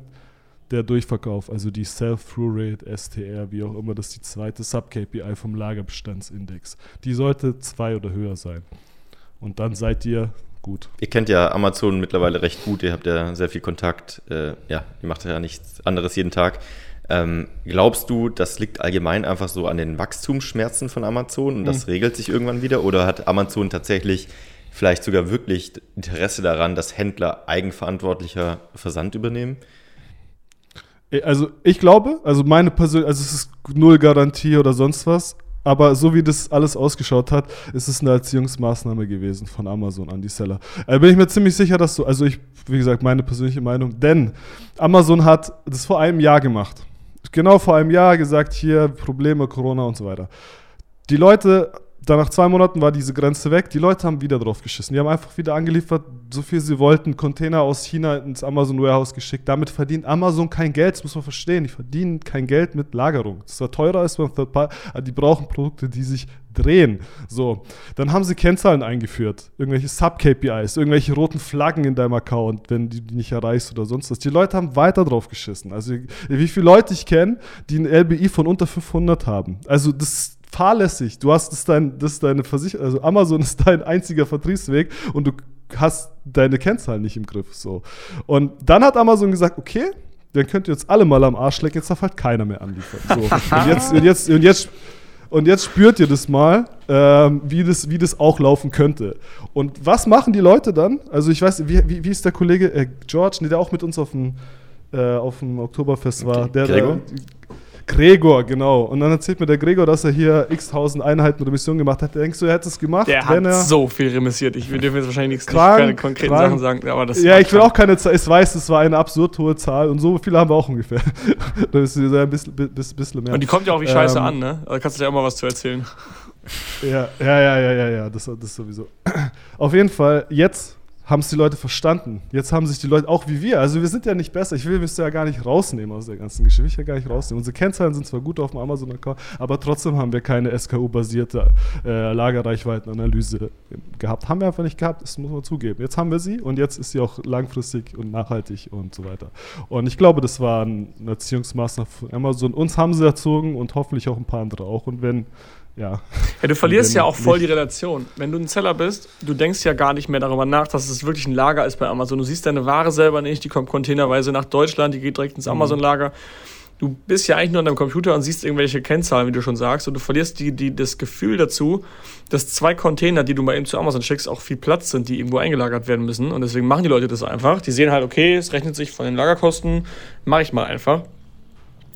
der Durchverkauf, also die Self-Through-Rate, STR, wie auch immer, das ist die zweite Sub-KPI vom Lagerbestandsindex. Die sollte zwei oder höher sein. Und dann seid ihr gut. Ihr kennt ja Amazon mittlerweile recht gut, ihr habt ja sehr viel Kontakt. Äh, ja, ihr macht ja nichts anderes jeden Tag. Ähm, glaubst du, das liegt allgemein einfach so an den Wachstumsschmerzen von Amazon und das mhm. regelt sich irgendwann wieder? Oder hat Amazon tatsächlich vielleicht sogar wirklich Interesse daran, dass Händler eigenverantwortlicher Versand übernehmen? Also ich glaube, also meine Person, also es ist null Garantie oder sonst was, aber so wie das alles ausgeschaut hat, ist es eine Erziehungsmaßnahme gewesen von Amazon an die Seller. Da bin ich mir ziemlich sicher, dass so, also ich, wie gesagt, meine persönliche Meinung, denn Amazon hat das vor einem Jahr gemacht. Genau vor einem Jahr gesagt, hier Probleme, Corona und so weiter. Die Leute dann nach zwei Monaten war diese Grenze weg. Die Leute haben wieder drauf geschissen. Die haben einfach wieder angeliefert, so viel sie wollten. Container aus China ins Amazon Warehouse geschickt. Damit verdient Amazon kein Geld. Das muss man verstehen. Die verdienen kein Geld mit Lagerung. Das war teurer als beim Third Party. Die brauchen Produkte, die sich drehen. So. Dann haben sie Kennzahlen eingeführt. Irgendwelche Sub-KPIs, irgendwelche roten Flaggen in deinem Account, wenn du die nicht erreichst oder sonst was. Die Leute haben weiter drauf geschissen. Also, wie viele Leute ich kenne, die ein LBI von unter 500 haben. Also, das ist fahrlässig. Du hast das dein, das ist deine Versicherung, also Amazon ist dein einziger Vertriebsweg und du hast deine Kennzahlen nicht im Griff. So. Und dann hat Amazon gesagt, okay, dann könnt ihr jetzt alle mal am Arsch lecken, jetzt darf halt keiner mehr anliefern. So. und, jetzt, und, jetzt, und, jetzt, und jetzt spürt ihr das mal, ähm, wie, das, wie das auch laufen könnte. Und was machen die Leute dann? Also ich weiß, wie, wie, wie ist der Kollege äh, George, nee, der auch mit uns auf dem, äh, auf dem Oktoberfest war? Der, Gregor? Der, Gregor, genau. Und dann erzählt mir der Gregor, dass er hier x tausend Einheiten Remission gemacht hat. Denkst du, er hätte es gemacht? Der hat so viel remissiert. Ich will dir jetzt wahrscheinlich nichts, krank, keine konkreten krank. Sachen sagen, aber das Ja, ich will auch keine Zahl. Ich weiß, es war eine absurd hohe Zahl und so viele haben wir auch ungefähr. das ist ein bisschen, bisschen mehr. Und die kommt ja auch wie scheiße ähm, an, ne? Da kannst du dir auch mal was zu erzählen. Ja, ja, ja, ja, ja, ja, das, das sowieso. Auf jeden Fall, jetzt haben es die Leute verstanden. Jetzt haben sich die Leute, auch wie wir, also wir sind ja nicht besser. Ich will mich ja gar nicht rausnehmen aus der ganzen Geschichte. Ich will ja gar nicht rausnehmen. Unsere Kennzahlen sind zwar gut auf dem Amazon-Account, aber trotzdem haben wir keine SKU-basierte äh, Lagerreichweitenanalyse gehabt. Haben wir einfach nicht gehabt, das muss man zugeben. Jetzt haben wir sie und jetzt ist sie auch langfristig und nachhaltig und so weiter. Und ich glaube, das war eine Erziehungsmaßnahme von Amazon. Uns haben sie erzogen und hoffentlich auch ein paar andere auch. Und wenn ja. Ja, du verlierst ja auch voll die Relation. Wenn du ein Seller bist, du denkst ja gar nicht mehr darüber nach, dass es wirklich ein Lager ist bei Amazon. Du siehst deine Ware selber nicht, die kommt containerweise nach Deutschland, die geht direkt ins mhm. Amazon-Lager. Du bist ja eigentlich nur an deinem Computer und siehst irgendwelche Kennzahlen, wie du schon sagst, und du verlierst die, die, das Gefühl dazu, dass zwei Container, die du mal eben zu Amazon schickst, auch viel Platz sind, die irgendwo eingelagert werden müssen. Und deswegen machen die Leute das einfach. Die sehen halt, okay, es rechnet sich von den Lagerkosten, mache ich mal einfach.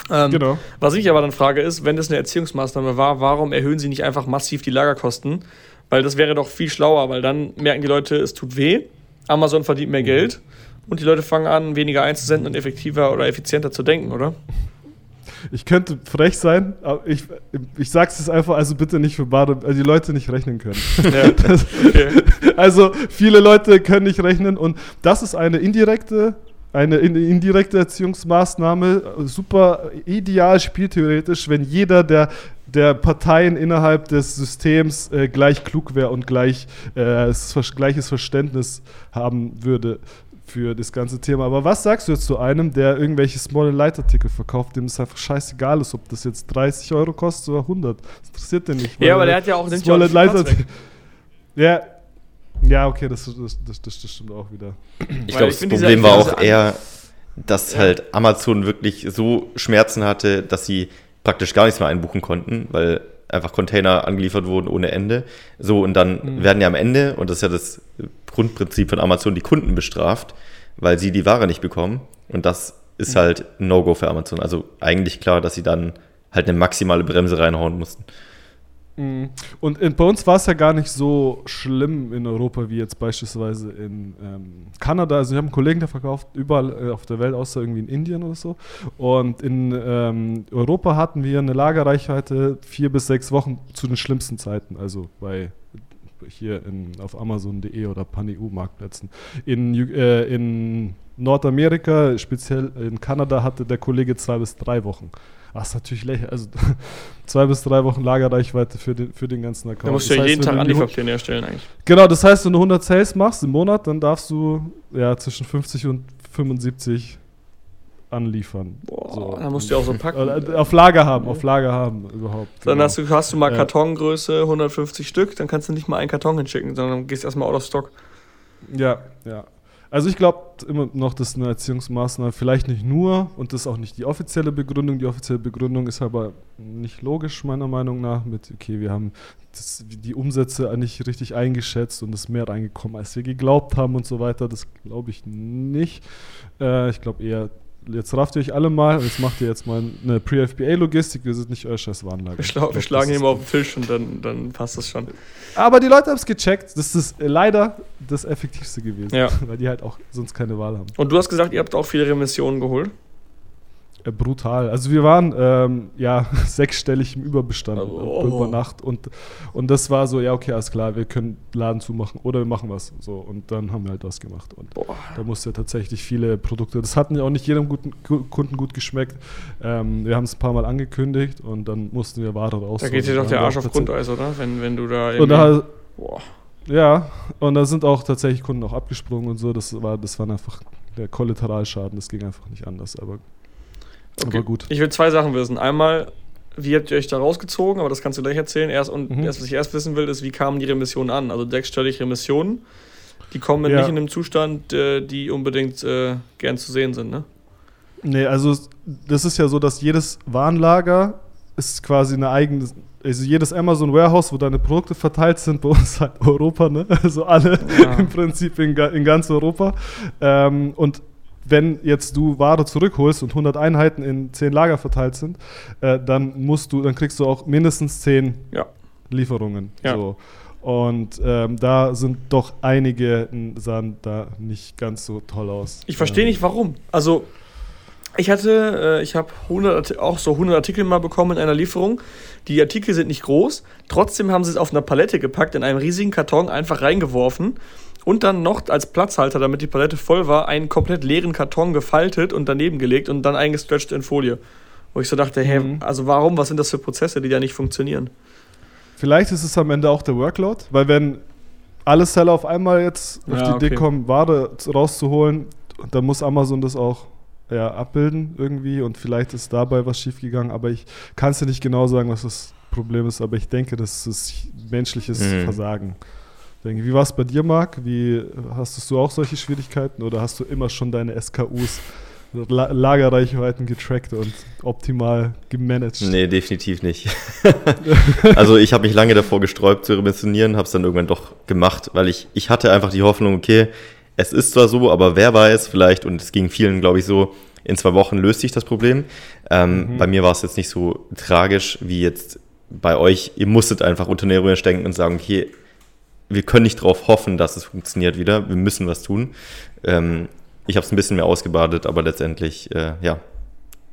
Ähm, genau. Was ich aber dann frage ist, wenn das eine Erziehungsmaßnahme war, warum erhöhen sie nicht einfach massiv die Lagerkosten? Weil das wäre doch viel schlauer, weil dann merken die Leute, es tut weh, Amazon verdient mehr mhm. Geld und die Leute fangen an, weniger einzusenden und effektiver oder effizienter zu denken, oder? Ich könnte frech sein, aber ich, ich sag's es einfach, also bitte nicht für Bade, also die Leute nicht rechnen können. Ja, das, okay. Also viele Leute können nicht rechnen und das ist eine indirekte eine indirekte Erziehungsmaßnahme, super ideal spieltheoretisch, wenn jeder der, der Parteien innerhalb des Systems äh, gleich klug wäre und gleich, äh, gleiches Verständnis haben würde für das ganze Thema. Aber was sagst du jetzt zu einem, der irgendwelche Small Light Artikel verkauft, dem es einfach scheißegal ist, ob das jetzt 30 Euro kostet oder 100? Das interessiert den nicht. Ja, aber der hat ja auch den Small Light Artikel. Ja, ja, okay, das, das, das, das stimmt auch wieder. Ich glaube, das Problem war auch eher, dass ja. halt Amazon wirklich so Schmerzen hatte, dass sie praktisch gar nichts mehr einbuchen konnten, weil einfach Container angeliefert wurden ohne Ende. So, und dann mhm. werden ja am Ende, und das ist ja das Grundprinzip von Amazon, die Kunden bestraft, weil sie die Ware nicht bekommen. Und das ist mhm. halt No-Go für Amazon. Also eigentlich klar, dass sie dann halt eine maximale Bremse reinhauen mussten. Mhm. Und in, bei uns war es ja gar nicht so schlimm in Europa wie jetzt beispielsweise in ähm, Kanada. Also ich habe einen Kollegen, der verkauft überall äh, auf der Welt, außer irgendwie in Indien oder so. Und in ähm, Europa hatten wir eine Lagerreichweite vier bis sechs Wochen zu den schlimmsten Zeiten. Also bei hier in, auf Amazon.de oder PanEU-Marktplätzen. In, äh, in Nordamerika, speziell in Kanada, hatte der Kollege zwei bis drei Wochen. Was natürlich lächerlich. Also zwei bis drei Wochen Lagerreichweite für den, für den ganzen Account. Da musst du ja jeden Tag Anlieferpläne erstellen eigentlich. Genau, das heißt, wenn du 100 Sales machst im Monat, dann darfst du ja zwischen 50 und 75 anliefern. Boah, so. da musst du ja auch so packen. Äh, auf Lager haben, auf Lager haben überhaupt. Dann genau. hast, du, hast du mal ja. Kartongröße 150 Stück, dann kannst du nicht mal einen Karton hinschicken, sondern gehst erstmal out of stock. Ja, ja. Also ich glaube immer noch, das ist eine Erziehungsmaßnahme, vielleicht nicht nur und das ist auch nicht die offizielle Begründung. Die offizielle Begründung ist aber nicht logisch meiner Meinung nach mit, okay, wir haben das, die Umsätze eigentlich richtig eingeschätzt und es ist mehr reingekommen, als wir geglaubt haben und so weiter. Das glaube ich nicht. Äh, ich glaube eher, jetzt rafft ihr euch alle mal und jetzt macht ihr jetzt mal eine Pre-FBA-Logistik, wir sind nicht euer scheiß Warenlager. Wir, schla wir schlagen ihn mal auf den Tisch und dann, dann passt das schon. Aber die Leute haben es gecheckt, das ist leider das Effektivste gewesen, ja. weil die halt auch sonst keine Wahl haben. Und du hast gesagt, ihr habt auch viele Remissionen geholt? Äh, brutal. Also wir waren ähm, ja sechsstellig im Überbestand oh. über Nacht und, und das war so, ja okay, alles klar, wir können Laden zumachen oder wir machen was. So, und dann haben wir halt was gemacht. Und Boah. da musste tatsächlich viele Produkte, das hatten ja auch nicht jedem guten Kunden gut geschmeckt. Ähm, wir haben es ein paar Mal angekündigt und dann mussten wir Ware raus. Da geht dir doch der Arsch auf Grundeis, oder? Wenn, wenn du da und da, Boah. Ja, und da sind auch tatsächlich Kunden auch abgesprungen und so. Das war, das war einfach der Kollateralschaden, das ging einfach nicht anders. Aber Okay. Aber gut. Ich will zwei Sachen wissen. Einmal, wie habt ihr euch da rausgezogen? Aber das kannst du gleich erzählen. Erst, und mhm. erst, was ich erst wissen will, ist, wie kamen die Remissionen an? Also sechsstellige Remissionen, die kommen ja. nicht in einem Zustand, äh, die unbedingt äh, gern zu sehen sind, ne? Nee, also das ist ja so, dass jedes Warenlager ist quasi eine eigene, also jedes Amazon Warehouse, wo deine Produkte verteilt sind, bei uns halt Europa, ne? Also alle ja. im Prinzip in, in ganz Europa. Ähm, und wenn jetzt du Ware zurückholst und 100 Einheiten in 10 Lager verteilt sind, äh, dann musst du, dann kriegst du auch mindestens 10 ja. Lieferungen. Ja. So. Und ähm, da sind doch einige, sahen da nicht ganz so toll aus. Ich verstehe ähm. nicht warum. Also ich hatte, äh, ich habe auch so 100 Artikel mal bekommen in einer Lieferung. Die Artikel sind nicht groß, trotzdem haben sie es auf einer Palette gepackt, in einem riesigen Karton einfach reingeworfen und dann noch als Platzhalter, damit die Palette voll war, einen komplett leeren Karton gefaltet und daneben gelegt und dann eingestretcht in Folie. Wo ich so dachte, hey, mhm. also warum, was sind das für Prozesse, die da nicht funktionieren? Vielleicht ist es am Ende auch der Workload, weil wenn alle Seller auf einmal jetzt auf ja, die Idee okay. kommen, Ware rauszuholen, dann muss Amazon das auch ja, abbilden irgendwie und vielleicht ist dabei was schiefgegangen, aber ich kann es dir nicht genau sagen, was das Problem ist, aber ich denke, das ist menschliches mhm. Versagen. Wie war es bei dir, Marc? Wie, hast du auch solche Schwierigkeiten oder hast du immer schon deine SKUs, La Lagerreichweiten getrackt und optimal gemanagt? Nee, definitiv nicht. also ich habe mich lange davor gesträubt zu remissionieren, habe es dann irgendwann doch gemacht, weil ich, ich hatte einfach die Hoffnung, okay, es ist zwar so, aber wer weiß vielleicht, und es ging vielen, glaube ich, so, in zwei Wochen löst sich das Problem. Ähm, mhm. Bei mir war es jetzt nicht so tragisch wie jetzt bei euch. Ihr musstet einfach unternehmerisch denken und sagen, okay, wir können nicht darauf hoffen, dass es funktioniert wieder. Wir müssen was tun. Ähm, ich habe es ein bisschen mehr ausgebadet, aber letztendlich, äh, ja,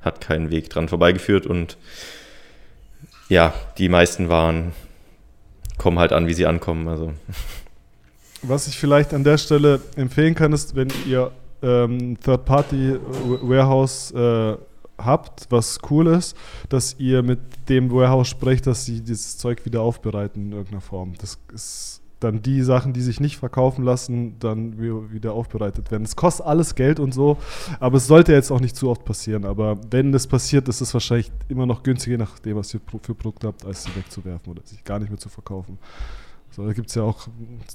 hat keinen Weg dran vorbeigeführt und ja, die meisten waren, kommen halt an, wie sie ankommen. Also. Was ich vielleicht an der Stelle empfehlen kann, ist, wenn ihr ähm, Third-Party-Warehouse äh, habt, was cool ist, dass ihr mit dem Warehouse sprecht, dass sie dieses Zeug wieder aufbereiten in irgendeiner Form. Das ist dann die Sachen, die sich nicht verkaufen lassen, dann wieder aufbereitet werden. Es kostet alles Geld und so, aber es sollte jetzt auch nicht zu oft passieren. Aber wenn das passiert, ist es wahrscheinlich immer noch günstiger, nach dem, was ihr für Produkte habt, als sie wegzuwerfen oder sich gar nicht mehr zu verkaufen. So, da gibt es ja auch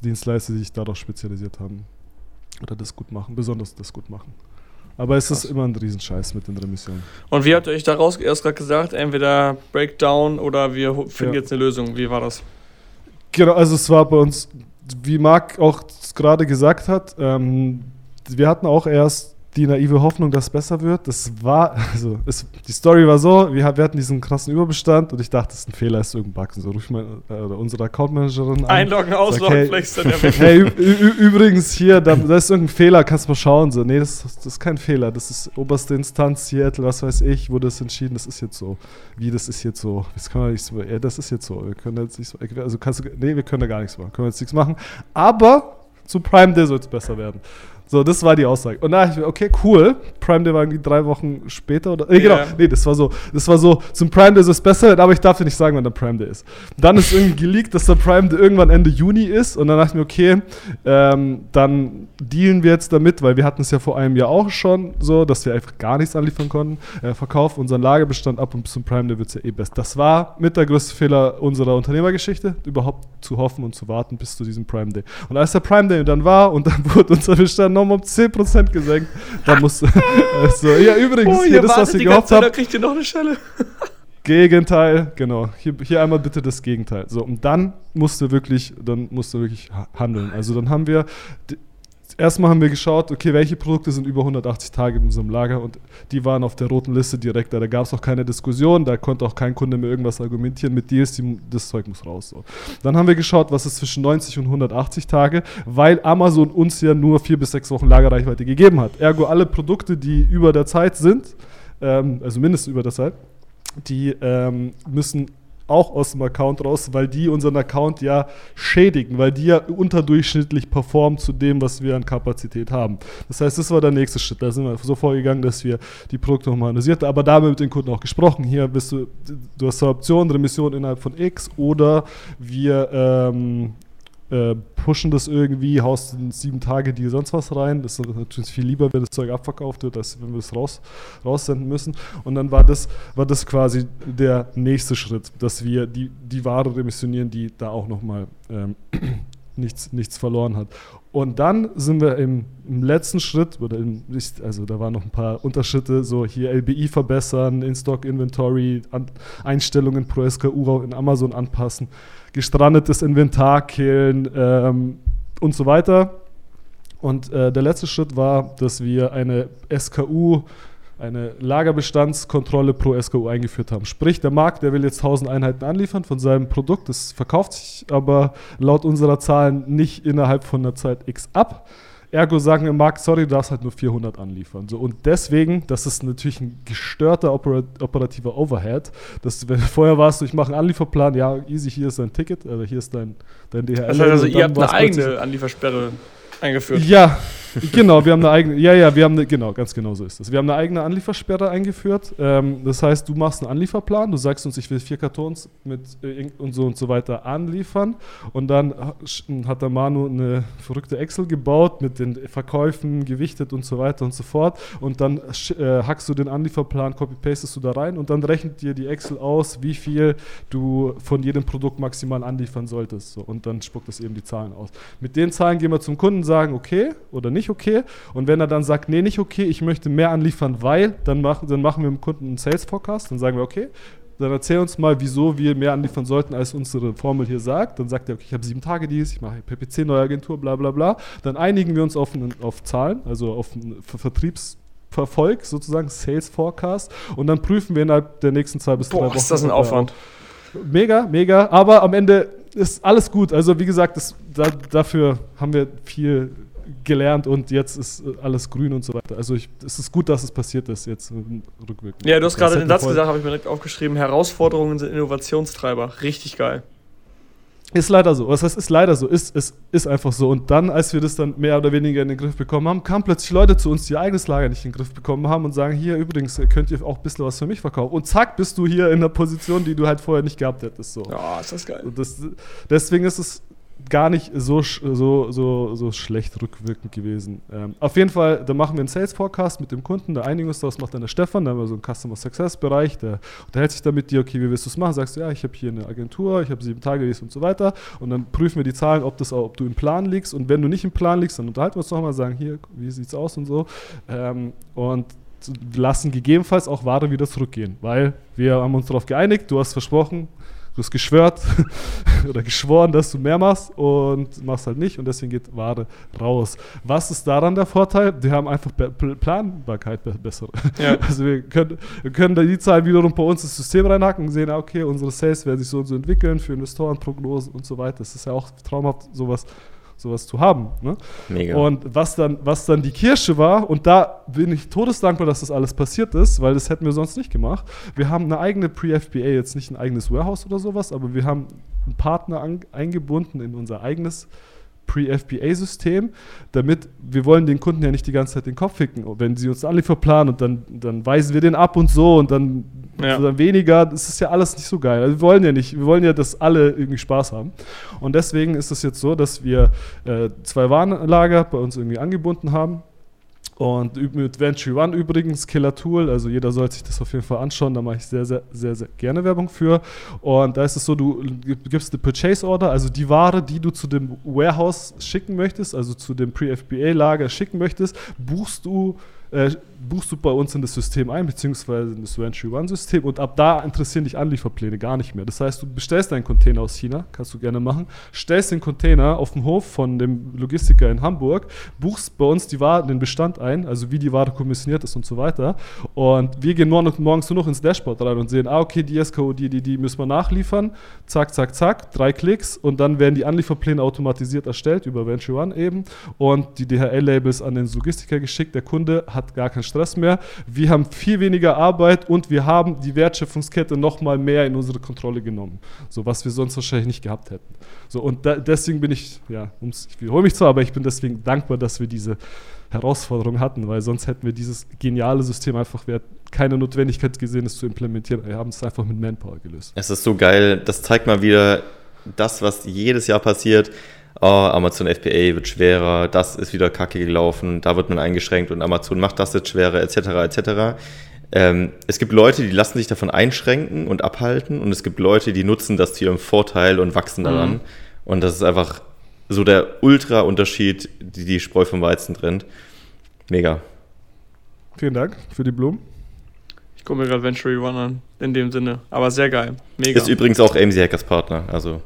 Dienstleister, die sich darauf spezialisiert haben oder das gut machen, besonders das gut machen. Aber es Krass. ist immer ein Riesenscheiß mit den Remissionen. Und wie habt ihr euch daraus erst gerade gesagt? Entweder Breakdown oder wir finden ja. jetzt eine Lösung. Wie war das? Genau, also es war bei uns, wie Marc auch gerade gesagt hat, ähm, wir hatten auch erst die naive Hoffnung, dass es besser wird. Das war, also es, die Story war so, wir, wir, hatten diesen krassen Überbestand und ich dachte, das ist ein Fehler, ist irgendein Bug. So ruf ich äh, unsere Accountmanagerin an. Einloggen, ausloggen, hey, dann Hey, übrigens hier, da, da, ist irgendein Fehler, kannst du mal schauen. So, nee, das, das, ist kein Fehler. Das ist oberste Instanz Seattle, was weiß ich, wurde das entschieden, das ist jetzt so. Wie, das ist jetzt so. Das kann man nicht so, ja, das ist jetzt so. Wir können jetzt nicht so, also kannst du, nee, wir können da gar nichts machen. Können wir jetzt nichts machen. Aber zu Prime Day soll es besser werden. So, das war die Aussage. Und da dachte ich mir, okay, cool. Prime Day war irgendwie drei Wochen später oder. Äh, genau, nee, das war so, das war so, zum Prime Day ist es besser, aber ich darf dir nicht sagen, wann der Prime Day ist. Dann ist irgendwie geleakt, dass der Prime Day irgendwann Ende Juni ist. Und dann dachte ich mir, okay, ähm, dann dealen wir jetzt damit, weil wir hatten es ja vor einem Jahr auch schon so, dass wir einfach gar nichts anliefern konnten. Äh, verkaufen unseren Lagerbestand ab und zum Prime Day wird es ja eh best. Das war mit der größte Fehler unserer Unternehmergeschichte, überhaupt zu hoffen und zu warten bis zu diesem Prime Day. Und als der Prime Day dann war und dann wurde unser Bestand nochmal um 10% gesenkt. Da musste. also, ja, übrigens, oh, hier das, was wir gehofft haben. Da kriegt ihr noch eine Schelle. Gegenteil, genau. Hier, hier einmal bitte das Gegenteil. So, und dann musste wirklich, dann musste wirklich handeln. Also dann haben wir erstmal haben wir geschaut, okay, welche Produkte sind über 180 Tage in unserem Lager und die waren auf der roten Liste direkt. Da gab es auch keine Diskussion, da konnte auch kein Kunde mehr irgendwas argumentieren mit Deals, die, das Zeug muss raus. So. Dann haben wir geschaut, was ist zwischen 90 und 180 Tage, weil Amazon uns ja nur vier bis sechs Wochen Lagerreichweite gegeben hat. Ergo alle Produkte, die über der Zeit sind, ähm, also mindestens über der Zeit, die ähm, müssen auch aus dem Account raus, weil die unseren Account ja schädigen, weil die ja unterdurchschnittlich performen zu dem, was wir an Kapazität haben. Das heißt, das war der nächste Schritt. Da sind wir so vorgegangen, dass wir die Produkte nochmal analysiert haben, aber da haben wir mit den Kunden auch gesprochen. Hier bist du, du hast zwei Optionen, Remission innerhalb von X oder wir ähm, äh, pushen das irgendwie, haust in sieben Tage die sonst was rein. Das ist natürlich viel lieber, wenn das Zeug abverkauft wird, als wenn wir es raus, raussenden müssen. Und dann war das, war das quasi der nächste Schritt, dass wir die, die Ware remissionieren, die da auch nochmal ähm, nichts, nichts verloren hat. Und dann sind wir im, im letzten Schritt, oder im, also da waren noch ein paar Unterschritte, so hier LBI verbessern, In-Stock-Inventory, Einstellungen pro SKU in Amazon anpassen gestrandetes Inventar killen ähm, und so weiter. Und äh, der letzte Schritt war, dass wir eine SKU, eine Lagerbestandskontrolle pro SKU eingeführt haben. Sprich, der Markt, der will jetzt 1000 Einheiten anliefern von seinem Produkt, das verkauft sich aber laut unserer Zahlen nicht innerhalb von einer Zeit X ab. Ergo sagen wir, Markt, sorry, du darfst halt nur 400 anliefern. So, und deswegen, das ist natürlich ein gestörter operat operativer Overhead. Das, wenn, vorher warst du, ich mache einen Anlieferplan, ja, easy, hier ist dein Ticket, also hier ist dein, dein DHL. Das heißt also, ihr habt eine eigene Anliefersperre eingeführt. Ja, genau, wir haben eine eigene, ja, ja, wir haben eine, genau, ganz genau so ist das. Wir haben eine eigene Anliefersperre eingeführt. Ähm, das heißt, du machst einen Anlieferplan, du sagst uns, ich will vier Kartons mit äh, und so und so weiter anliefern. Und dann hat der Manu eine verrückte Excel gebaut mit den Verkäufen, gewichtet und so weiter und so fort. Und dann äh, hackst du den Anlieferplan, copy-pastest du da rein und dann rechnet dir die Excel aus, wie viel du von jedem Produkt maximal anliefern solltest. So, und dann spuckt das eben die Zahlen aus. Mit den Zahlen gehen wir zum Kunden, sagen, okay oder nicht okay. Und wenn er dann sagt, nee, nicht okay, ich möchte mehr anliefern, weil, dann, mach, dann machen wir dem Kunden einen Sales Forecast. Dann sagen wir, okay, dann erzähl uns mal, wieso wir mehr anliefern sollten, als unsere Formel hier sagt. Dann sagt er, okay, ich habe sieben Tage dies, ich mache PPC, neue Agentur, bla bla bla. Dann einigen wir uns auf, auf Zahlen, also auf einen Vertriebsverfolg, sozusagen Sales Forecast. Und dann prüfen wir innerhalb der nächsten zwei bis Boah, drei Wochen. ist das ein Aufwand. Mega, mega. Aber am Ende ist alles gut. Also wie gesagt, das, da, dafür haben wir viel gelernt und jetzt ist äh, alles grün und so weiter. Also ich, es ist gut, dass es passiert ist, jetzt rückwirkend. Ja, du hast gerade den Satz gesagt, habe ich mir direkt aufgeschrieben, Herausforderungen sind Innovationstreiber. Richtig geil. Ist leider so. Was heißt, ist leider so. Ist, ist, ist einfach so. Und dann, als wir das dann mehr oder weniger in den Griff bekommen haben, kamen plötzlich Leute zu uns, die ihr eigenes Lager nicht in den Griff bekommen haben und sagen, hier übrigens, könnt ihr auch ein bisschen was für mich verkaufen. Und zack, bist du hier in einer Position, die du halt vorher nicht gehabt hättest. So. Ja, ist das geil. Das, deswegen ist es gar nicht so, so, so, so schlecht rückwirkend gewesen. Ähm, auf jeden Fall, da machen wir einen Sales Forecast mit dem Kunden, der einigen uns das macht dann der Stefan, da haben wir so einen Customer Success Bereich, der unterhält sich dann mit dir, okay, wie willst du es machen? Sagst du, ja, ich habe hier eine Agentur, ich habe sieben Tage dies und so weiter und dann prüfen wir die Zahlen, ob, das, ob du im Plan liegst und wenn du nicht im Plan liegst, dann unterhalten wir uns nochmal, sagen, hier, wie sieht es aus und so ähm, und lassen gegebenenfalls auch Ware wieder zurückgehen, weil wir haben uns darauf geeinigt, du hast versprochen, du hast geschwört oder geschworen, dass du mehr machst und machst halt nicht und deswegen geht Ware raus. Was ist daran der Vorteil? Die haben einfach Be Planbarkeit besser. Ja. Also wir können, wir können da die Zahlen wiederum bei uns ins System reinhacken und sehen, okay, unsere Sales werden sich so und so entwickeln für Investorenprognosen und so weiter. Das ist ja auch traumhaft, sowas sowas zu haben. Ne? Mega. Und was dann, was dann die Kirsche war, und da bin ich todesdankbar, dass das alles passiert ist, weil das hätten wir sonst nicht gemacht. Wir haben eine eigene Pre-FBA, jetzt nicht ein eigenes Warehouse oder sowas, aber wir haben einen Partner an, eingebunden in unser eigenes Pre-FBA-System, damit wir wollen den Kunden ja nicht die ganze Zeit den Kopf ficken. Wenn sie uns Anlieferplan und dann, dann weisen wir den ab und so und dann, ja. dann weniger, das ist ja alles nicht so geil. Also wir wollen ja nicht, wir wollen ja, dass alle irgendwie Spaß haben. Und deswegen ist es jetzt so, dass wir äh, zwei Warenlager bei uns irgendwie angebunden haben Und mit Venture One übrigens, Killer Tool, also jeder sollte sich das auf jeden Fall anschauen, da mache ich sehr, sehr, sehr, sehr gerne Werbung für. Und da ist es so, du gibst eine Purchase Order, also die Ware, die du zu dem Warehouse schicken möchtest, also zu dem Pre-FBA-Lager schicken möchtest, buchst du äh, buchst du bei uns in das System ein, beziehungsweise in das Venture One-System und ab da interessieren dich Anlieferpläne gar nicht mehr. Das heißt, du bestellst deinen Container aus China, kannst du gerne machen, stellst den Container auf dem Hof von dem Logistiker in Hamburg, buchst bei uns die Ware, den Bestand ein, also wie die Ware kommissioniert ist und so weiter. Und wir gehen morgens nur noch ins Dashboard rein und sehen, ah, okay, die SKO, die, die, die müssen wir nachliefern. Zack, zack, zack, drei Klicks und dann werden die Anlieferpläne automatisiert erstellt über Venture One eben und die DHL-Labels an den Logistiker geschickt. Der Kunde hat gar keinen Stress mehr. Wir haben viel weniger Arbeit und wir haben die Wertschöpfungskette noch mal mehr in unsere Kontrolle genommen. So was wir sonst wahrscheinlich nicht gehabt hätten. So und da, deswegen bin ich, ja, ich wiederhole mich zwar, aber ich bin deswegen dankbar, dass wir diese Herausforderung hatten, weil sonst hätten wir dieses geniale System einfach, wir keine Notwendigkeit gesehen, es zu implementieren. Wir haben es einfach mit Manpower gelöst. Es ist so geil, das zeigt mal wieder das, was jedes Jahr passiert oh, Amazon FBA wird schwerer, das ist wieder kacke gelaufen, da wird man eingeschränkt und Amazon macht das jetzt schwerer, etc., etc. Ähm, es gibt Leute, die lassen sich davon einschränken und abhalten und es gibt Leute, die nutzen das zu ihrem Vorteil und wachsen daran. Mhm. Und das ist einfach so der Ultra-Unterschied, die die Spreu vom Weizen trennt. Mega. Vielen Dank für die Blumen. Ich gucke mir gerade Venture One an, in dem Sinne. Aber sehr geil. Mega. Ist übrigens auch AMC Hackers Partner, also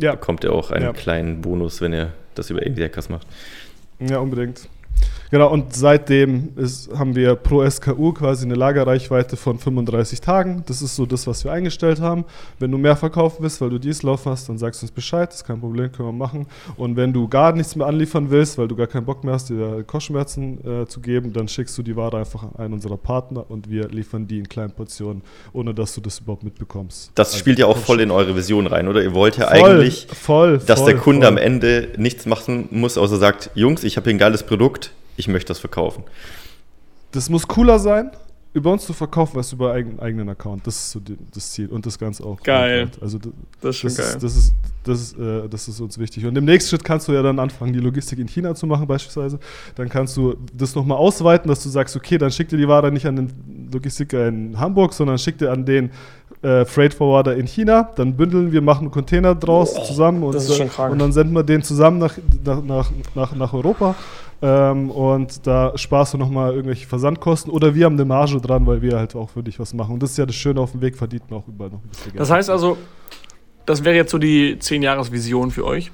ja. bekommt ihr auch einen ja. kleinen Bonus, wenn ihr das über irgendwie Hackers macht. Ja, unbedingt. Genau, und seitdem ist, haben wir pro SKU quasi eine Lagerreichweite von 35 Tagen. Das ist so das, was wir eingestellt haben. Wenn du mehr verkaufen willst, weil du dies laufen hast, dann sagst du uns Bescheid, das ist kein Problem, können wir machen. Und wenn du gar nichts mehr anliefern willst, weil du gar keinen Bock mehr hast, dir Kopfschmerzen äh, zu geben, dann schickst du die Ware einfach an einen unserer Partner und wir liefern die in kleinen Portionen, ohne dass du das überhaupt mitbekommst. Das also spielt ja auch voll in eure Vision rein, oder? Ihr wollt ja voll, eigentlich, voll, dass voll, der Kunde am Ende nichts machen muss, außer sagt, Jungs, ich habe hier ein geiles Produkt, ich möchte das verkaufen. Das muss cooler sein, über uns zu verkaufen, als über einen eigenen Account. Das ist so die, das Ziel und das Ganze auch. Geil. Also das, das ist schon das geil. Ist, das, ist, das, ist, äh, das ist uns wichtig. Und im nächsten Schritt kannst du ja dann anfangen, die Logistik in China zu machen beispielsweise. Dann kannst du das nochmal ausweiten, dass du sagst, okay, dann schick dir die Ware nicht an den Logistiker in Hamburg, sondern schick dir an den äh, Freight Forwarder in China. Dann bündeln wir, machen einen Container draus oh, zusammen und, und, dann senden wir den zusammen nach, nach, nach, nach Europa. Ähm, und da sparst du nochmal irgendwelche Versandkosten oder wir haben eine Marge dran, weil wir halt auch für dich was machen. Und das ist ja das Schöne, auf dem Weg verdient man auch überall noch ein bisschen Geld. Das heißt also, das wäre jetzt so die 10-Jahres-Vision für euch?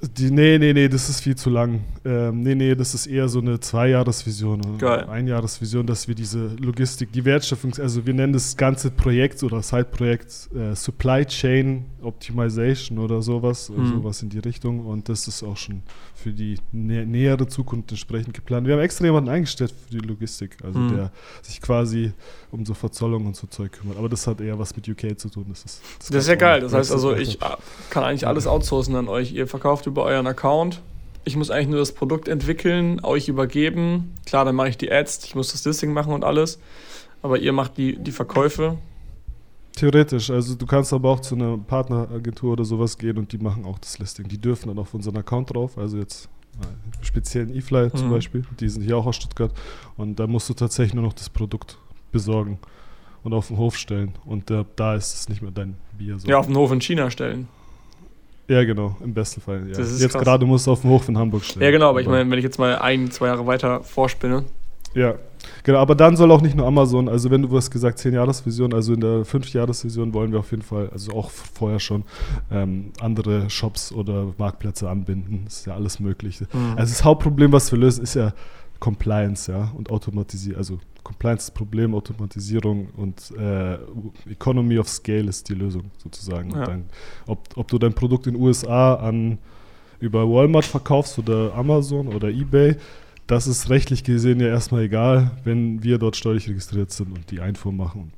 Die, nee, nee, nee, das ist viel zu lang. Ähm, nee, nee, das ist eher so eine Zweijahresvision oder Einjahresvision, dass wir diese Logistik, die Wertschöpfung, also wir nennen das ganze Projekt oder Side-Projekt äh, Supply Chain Optimization oder sowas, mhm. sowas in die Richtung. Und das ist auch schon für die nä nähere Zukunft entsprechend geplant. Wir haben extra jemanden eingestellt für die Logistik, also mhm. der sich quasi um so Verzollung und so Zeug kümmert. Aber das hat eher was mit UK zu tun. Das ist, das, das ist ja geil. Das heißt also, ich kann eigentlich alles outsourcen an euch. Ihr verkauft über euren Account. Ich muss eigentlich nur das Produkt entwickeln, euch übergeben. Klar, dann mache ich die Ads, ich muss das Listing machen und alles. Aber ihr macht die, die Verkäufe. Theoretisch, also du kannst aber auch zu einer Partneragentur oder sowas gehen und die machen auch das Listing. Die dürfen dann auf unseren Account drauf, also jetzt speziellen E-Fly mhm. zum Beispiel, die sind hier auch aus Stuttgart und da musst du tatsächlich nur noch das Produkt besorgen und auf den Hof stellen und äh, da ist es nicht mehr dein Bier. So. Ja, auf den Hof in China stellen. Ja, genau, im besten Fall. Ja. Jetzt gerade musst du auf dem Hof in Hamburg stellen. Ja, genau, aber, aber ich meine, wenn ich jetzt mal ein, zwei Jahre weiter vorspinne. Ja, genau, aber dann soll auch nicht nur Amazon, also wenn du hast gesagt 10-Jahres-Vision, also in der 5-Jahres-Vision wollen wir auf jeden Fall, also auch vorher schon, ähm, andere Shops oder Marktplätze anbinden. Das ist ja alles Mögliche. Mhm. Also das Hauptproblem, was wir lösen, ist ja Compliance, ja, und Automatisierung, also Compliance-Problem, Automatisierung und äh, Economy of Scale ist die Lösung sozusagen. Ja. Dann, ob, ob du dein Produkt in den USA an über Walmart verkaufst oder Amazon oder eBay, das ist rechtlich gesehen ja erstmal egal, wenn wir dort steuerlich registriert sind und die Einfuhr machen und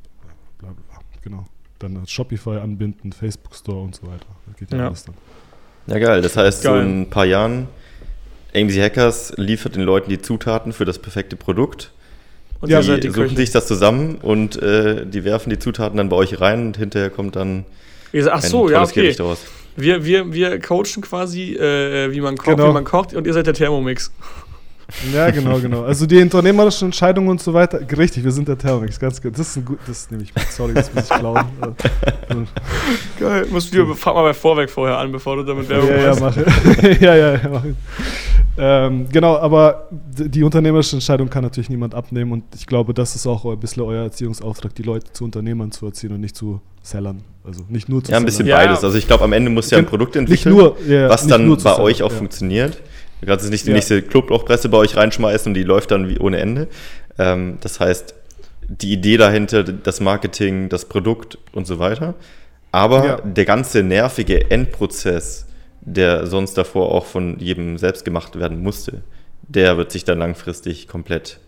bla bla bla. Genau. Dann Shopify anbinden, Facebook Store und so weiter. Das geht ja, ja. alles dann. Ja, geil. Das heißt, geil. so in ein paar Jahren, AMC Hackers liefert den Leuten die Zutaten für das perfekte Produkt und ja, die, die suchen sich das zusammen und äh, die werfen die Zutaten dann bei euch rein und hinterher kommt dann Ach so, ja, okay. Wir, wir, wir coachen quasi, äh, wie, man kocht, genau. wie man kocht und ihr seid der Thermomix. Ja, genau, genau. Also die unternehmerischen Entscheidungen und so weiter. Richtig, wir sind der Thermix, ganz gut. Das ist ein gut, das nehme ich mit. Sorry, das muss ich klauen. Geil. Musst du, frag mal bei Vorweg vorher an, bevor du damit Werbung ja, machst. Ja, mach ja, ja, ja, mach ähm, Genau, aber die unternehmerische Entscheidung kann natürlich niemand abnehmen und ich glaube, das ist auch ein bisschen euer Erziehungsauftrag, die Leute zu Unternehmern zu erziehen und nicht zu Sellern. Also nicht nur zu Ja, ein bisschen Sellern. beides. Also ich glaube, am Ende muss ja ein Produkt entwickeln, nur, ja, was dann bei euch auch funktioniert. Du kannst jetzt nicht die ja. nächste Clubblochpresse bei euch reinschmeißen und die läuft dann wie ohne Ende. Ähm, das heißt, die Idee dahinter, das Marketing, das Produkt und so weiter. Aber ja. der ganze nervige Endprozess, der sonst davor auch von jedem selbst gemacht werden musste, der wird sich dann langfristig komplett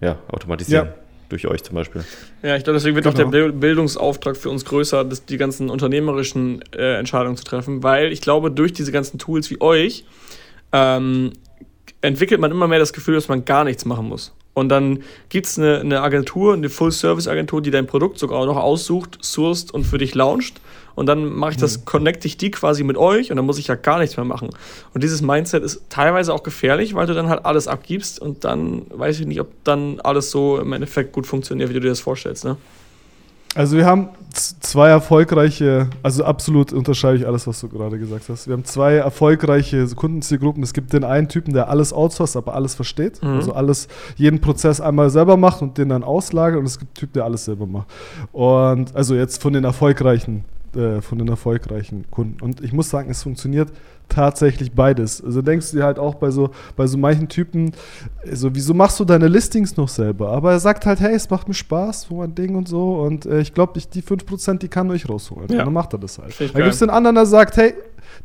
ja, automatisieren. Ja. Durch euch zum Beispiel. Ja, ich glaube, deswegen wird genau. auch der Bildungsauftrag für uns größer, das, die ganzen unternehmerischen äh, Entscheidungen zu treffen, weil ich glaube, durch diese ganzen Tools wie euch ähm, entwickelt man immer mehr das Gefühl, dass man gar nichts machen muss. Und dann gibt es eine, eine, Agentur, eine Full-Service-Agentur, die dein Produkt sogar auch noch aussucht, sourced und für dich launcht. Und dann mache ich das, mhm. connecte ich die quasi mit euch und dann muss ich ja gar nichts mehr machen. Und dieses Mindset ist teilweise auch gefährlich, weil du dann halt alles abgibst und dann weiß ich nicht, ob dann alles so im Endeffekt gut funktioniert, wie du dir das vorstellst. Ne? Also wir haben zwei erfolgreiche, also absolut unterscheide ich alles, was du gerade gesagt hast. Wir haben zwei erfolgreiche Kundenzielgruppen. Es gibt den einen Typen, der alles outsourced, aber alles versteht. Mhm. Also alles, jeden Prozess einmal selber macht und den dann auslagert. Und es gibt einen Typ, der alles selber macht. Und also jetzt von den erfolgreichen, äh, von den erfolgreichen Kunden. Und ich muss sagen, es funktioniert tatsächlich beides. Also denkst du dir halt auch bei so, bei so manchen Typen, so, wieso machst du deine Listings noch selber? Aber er sagt halt, hey, es macht mir Spaß, so ein Ding und so. Und äh, ich glaube, die 5%, die kann ich rausholen. Ja. Und dann macht er das halt. Dann gibt es den anderen, der sagt, hey,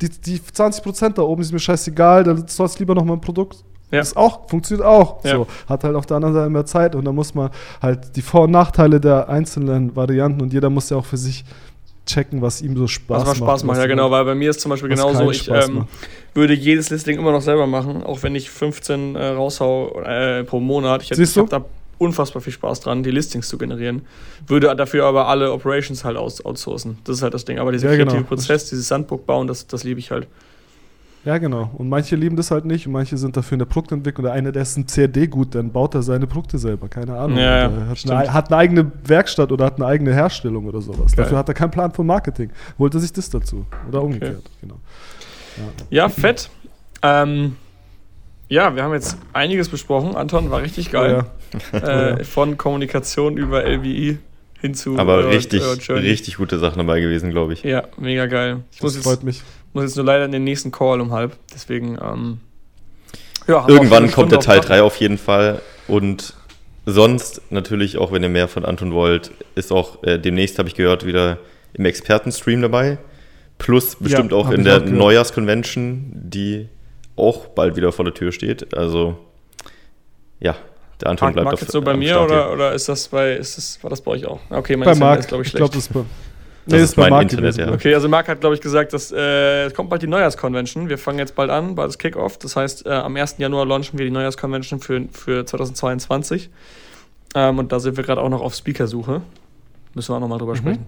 die, die 20% da oben ist mir scheißegal, dann sollst lieber noch mal ein Produkt ja. Das auch, funktioniert auch. Ja. So, hat halt auf der anderen Seite mehr Zeit und da muss man halt die Vor- und Nachteile der einzelnen Varianten und jeder muss ja auch für sich checken, was ihm so Spaß macht. Was Spaß macht, ja genau, weil bei mir ist zum Beispiel genauso, ich ähm, würde jedes Listing immer noch selber machen, auch wenn ich 15 äh, raushau äh, pro Monat. Ich, ich habe da unfassbar viel Spaß dran, die Listings zu generieren. Würde dafür aber alle Operations halt aus, outsourcen. Das ist halt das Ding. Aber dieser ja, kreative genau. Prozess, dieses Sandbook bauen, das, das liebe ich halt. Ja, genau. Und manche lieben das halt nicht und manche sind dafür in der Produktentwicklung. Der eine, der ist ein CAD gut, dann baut er seine Produkte selber. Keine Ahnung. Ja, ja, hat, eine, hat, eine, eigene Werkstatt oder hat eine eigene Herstellung oder sowas. Geil. Dafür hat er keinen Plan von Marketing. Holt er sich das dazu. Oder umgekehrt. Okay. Genau. Ja, ja fett. Ähm, ja, wir haben jetzt einiges besprochen. Anton war richtig geil. Oh, äh, von Kommunikation über LBI hin zu. Aber richtig, richtig gute Sachen dabei gewesen, glaube ich. Ja, mega geil. Ich das freut mich muss jetzt nur leider in den nächsten Call um halb. Deswegen, ähm, ja. Irgendwann kommt der Teil 3 auf jeden Fall. Und sonst natürlich, auch wenn ihr mehr von Anton wollt, ist auch äh, demnächst, habe ich gehört, wieder im Expertenstream dabei. Plus bestimmt ja, auch in der Neujahrsconvention, die auch bald wieder vor der Tür steht. Also, ja, der Anton Mark, bleibt Mark auf, so bei mir oder, oder ist das bei, ist das, war das bei euch auch? Okay, mein bei Mark, ist, glaube ich, schlecht. Ich glaube, das ist bei, das nee, ist mein Internet, ja. Okay, also Marc hat, glaube ich, gesagt, dass äh, es kommt bald die Neujahrsconvention. Wir fangen jetzt bald an, bald das Kickoff. Das heißt, äh, am 1. Januar launchen wir die Neujahrsconvention für, für 2022. Ähm, und da sind wir gerade auch noch auf Speakersuche. Müssen wir auch nochmal drüber mhm. sprechen.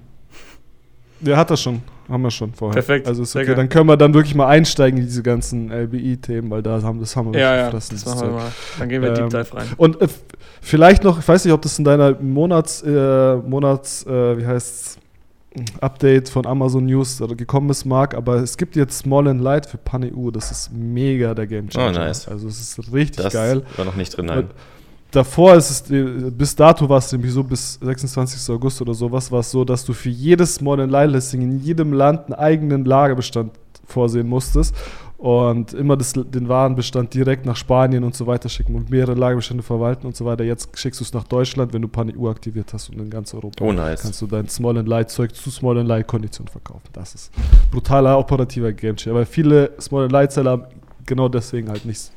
Der hat das schon, haben wir schon vorher. Perfekt. Also ist okay. Dann können wir dann wirklich mal einsteigen in diese ganzen LBI-Themen, weil da haben das haben wir ja, ja, das, das machen wir mal. Dann gehen wir ähm, Deep Dive rein. Und äh, vielleicht noch, ich weiß nicht, ob das in deiner Monats, äh, Monats, äh, wie heißt's, Update von Amazon News gekommen ist, Marc, aber es gibt jetzt Small and Light für PanEU. Das ist mega der Game Changer. Oh, nice. Also es ist richtig das geil. War noch nicht drin, nein. Davor ist es, bis dato war es nämlich so, bis 26. August oder sowas, war es so, dass du für jedes Small and Light Listing in jedem Land einen eigenen Lagerbestand vorsehen musstest und immer das, den Warenbestand direkt nach Spanien und so weiter schicken und mehrere Lagerbestände verwalten und so weiter. Jetzt schickst du es nach Deutschland, wenn du PanEU aktiviert hast und in ganz Europa. Oh, nice. Kannst du dein Small and Light Zeug zu Small and Light Konditionen verkaufen. Das ist brutaler operativer Game Changer. Weil viele Small and Light Seller haben genau deswegen halt nichts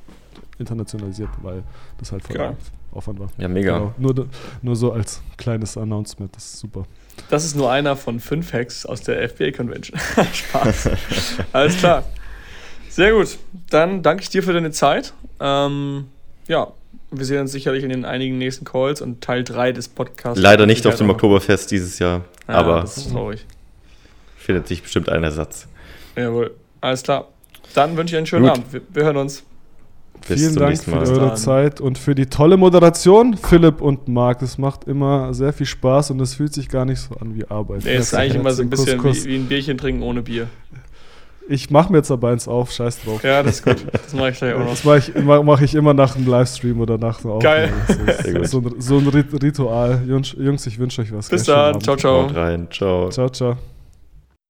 internationalisiert, weil das halt voll ja. Aufwand war. Ja, mega. Genau. Nur, nur so als kleines Announcement, das ist super. Das ist nur einer von fünf Hacks aus der FBA Convention. Spaß. Alles klar. Sehr gut. Dann danke ich dir für deine Zeit. Ähm, ja, wir sehen uns sicherlich in den einigen nächsten Calls und Teil 3 des Podcasts. Leider nicht auf dem Oktoberfest dieses Jahr, ja, aber das ist traurig. findet sich bestimmt ein Ersatz. Jawohl, alles klar. Dann wünsche ich einen schönen gut. Abend. Wir, wir hören uns. Bis Vielen Dank für eure Zeit und für die tolle Moderation, Philipp und Marc. Das macht immer sehr viel Spaß und es fühlt sich gar nicht so an wie Arbeit. Nee, ist eigentlich immer so ein bisschen Kuss, Kuss. Wie, wie, ein Bierchen trinken ohne Bier. Ich mache mir jetzt aber eins auf, scheiß drauf. Ja, das ist gut. Das mache ich gleich auch noch. Das mache ich, mach ich, immer nach einem Livestream oder nach einem Geil. So, ein, so ein Ritual. Jungs, ich wünsche euch was. Bis dann. Ciao, ciao. Haut rein. Ciao. Ciao, ciao.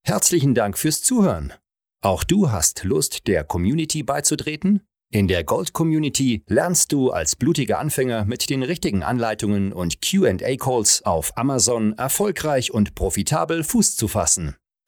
Herzlichen Dank fürs Zuhören. Auch du hast Lust, der Community beizutreten? In der Gold Community lernst du als blutiger Anfänger mit den richtigen Anleitungen und QA-Calls auf Amazon erfolgreich und profitabel Fuß zu fassen.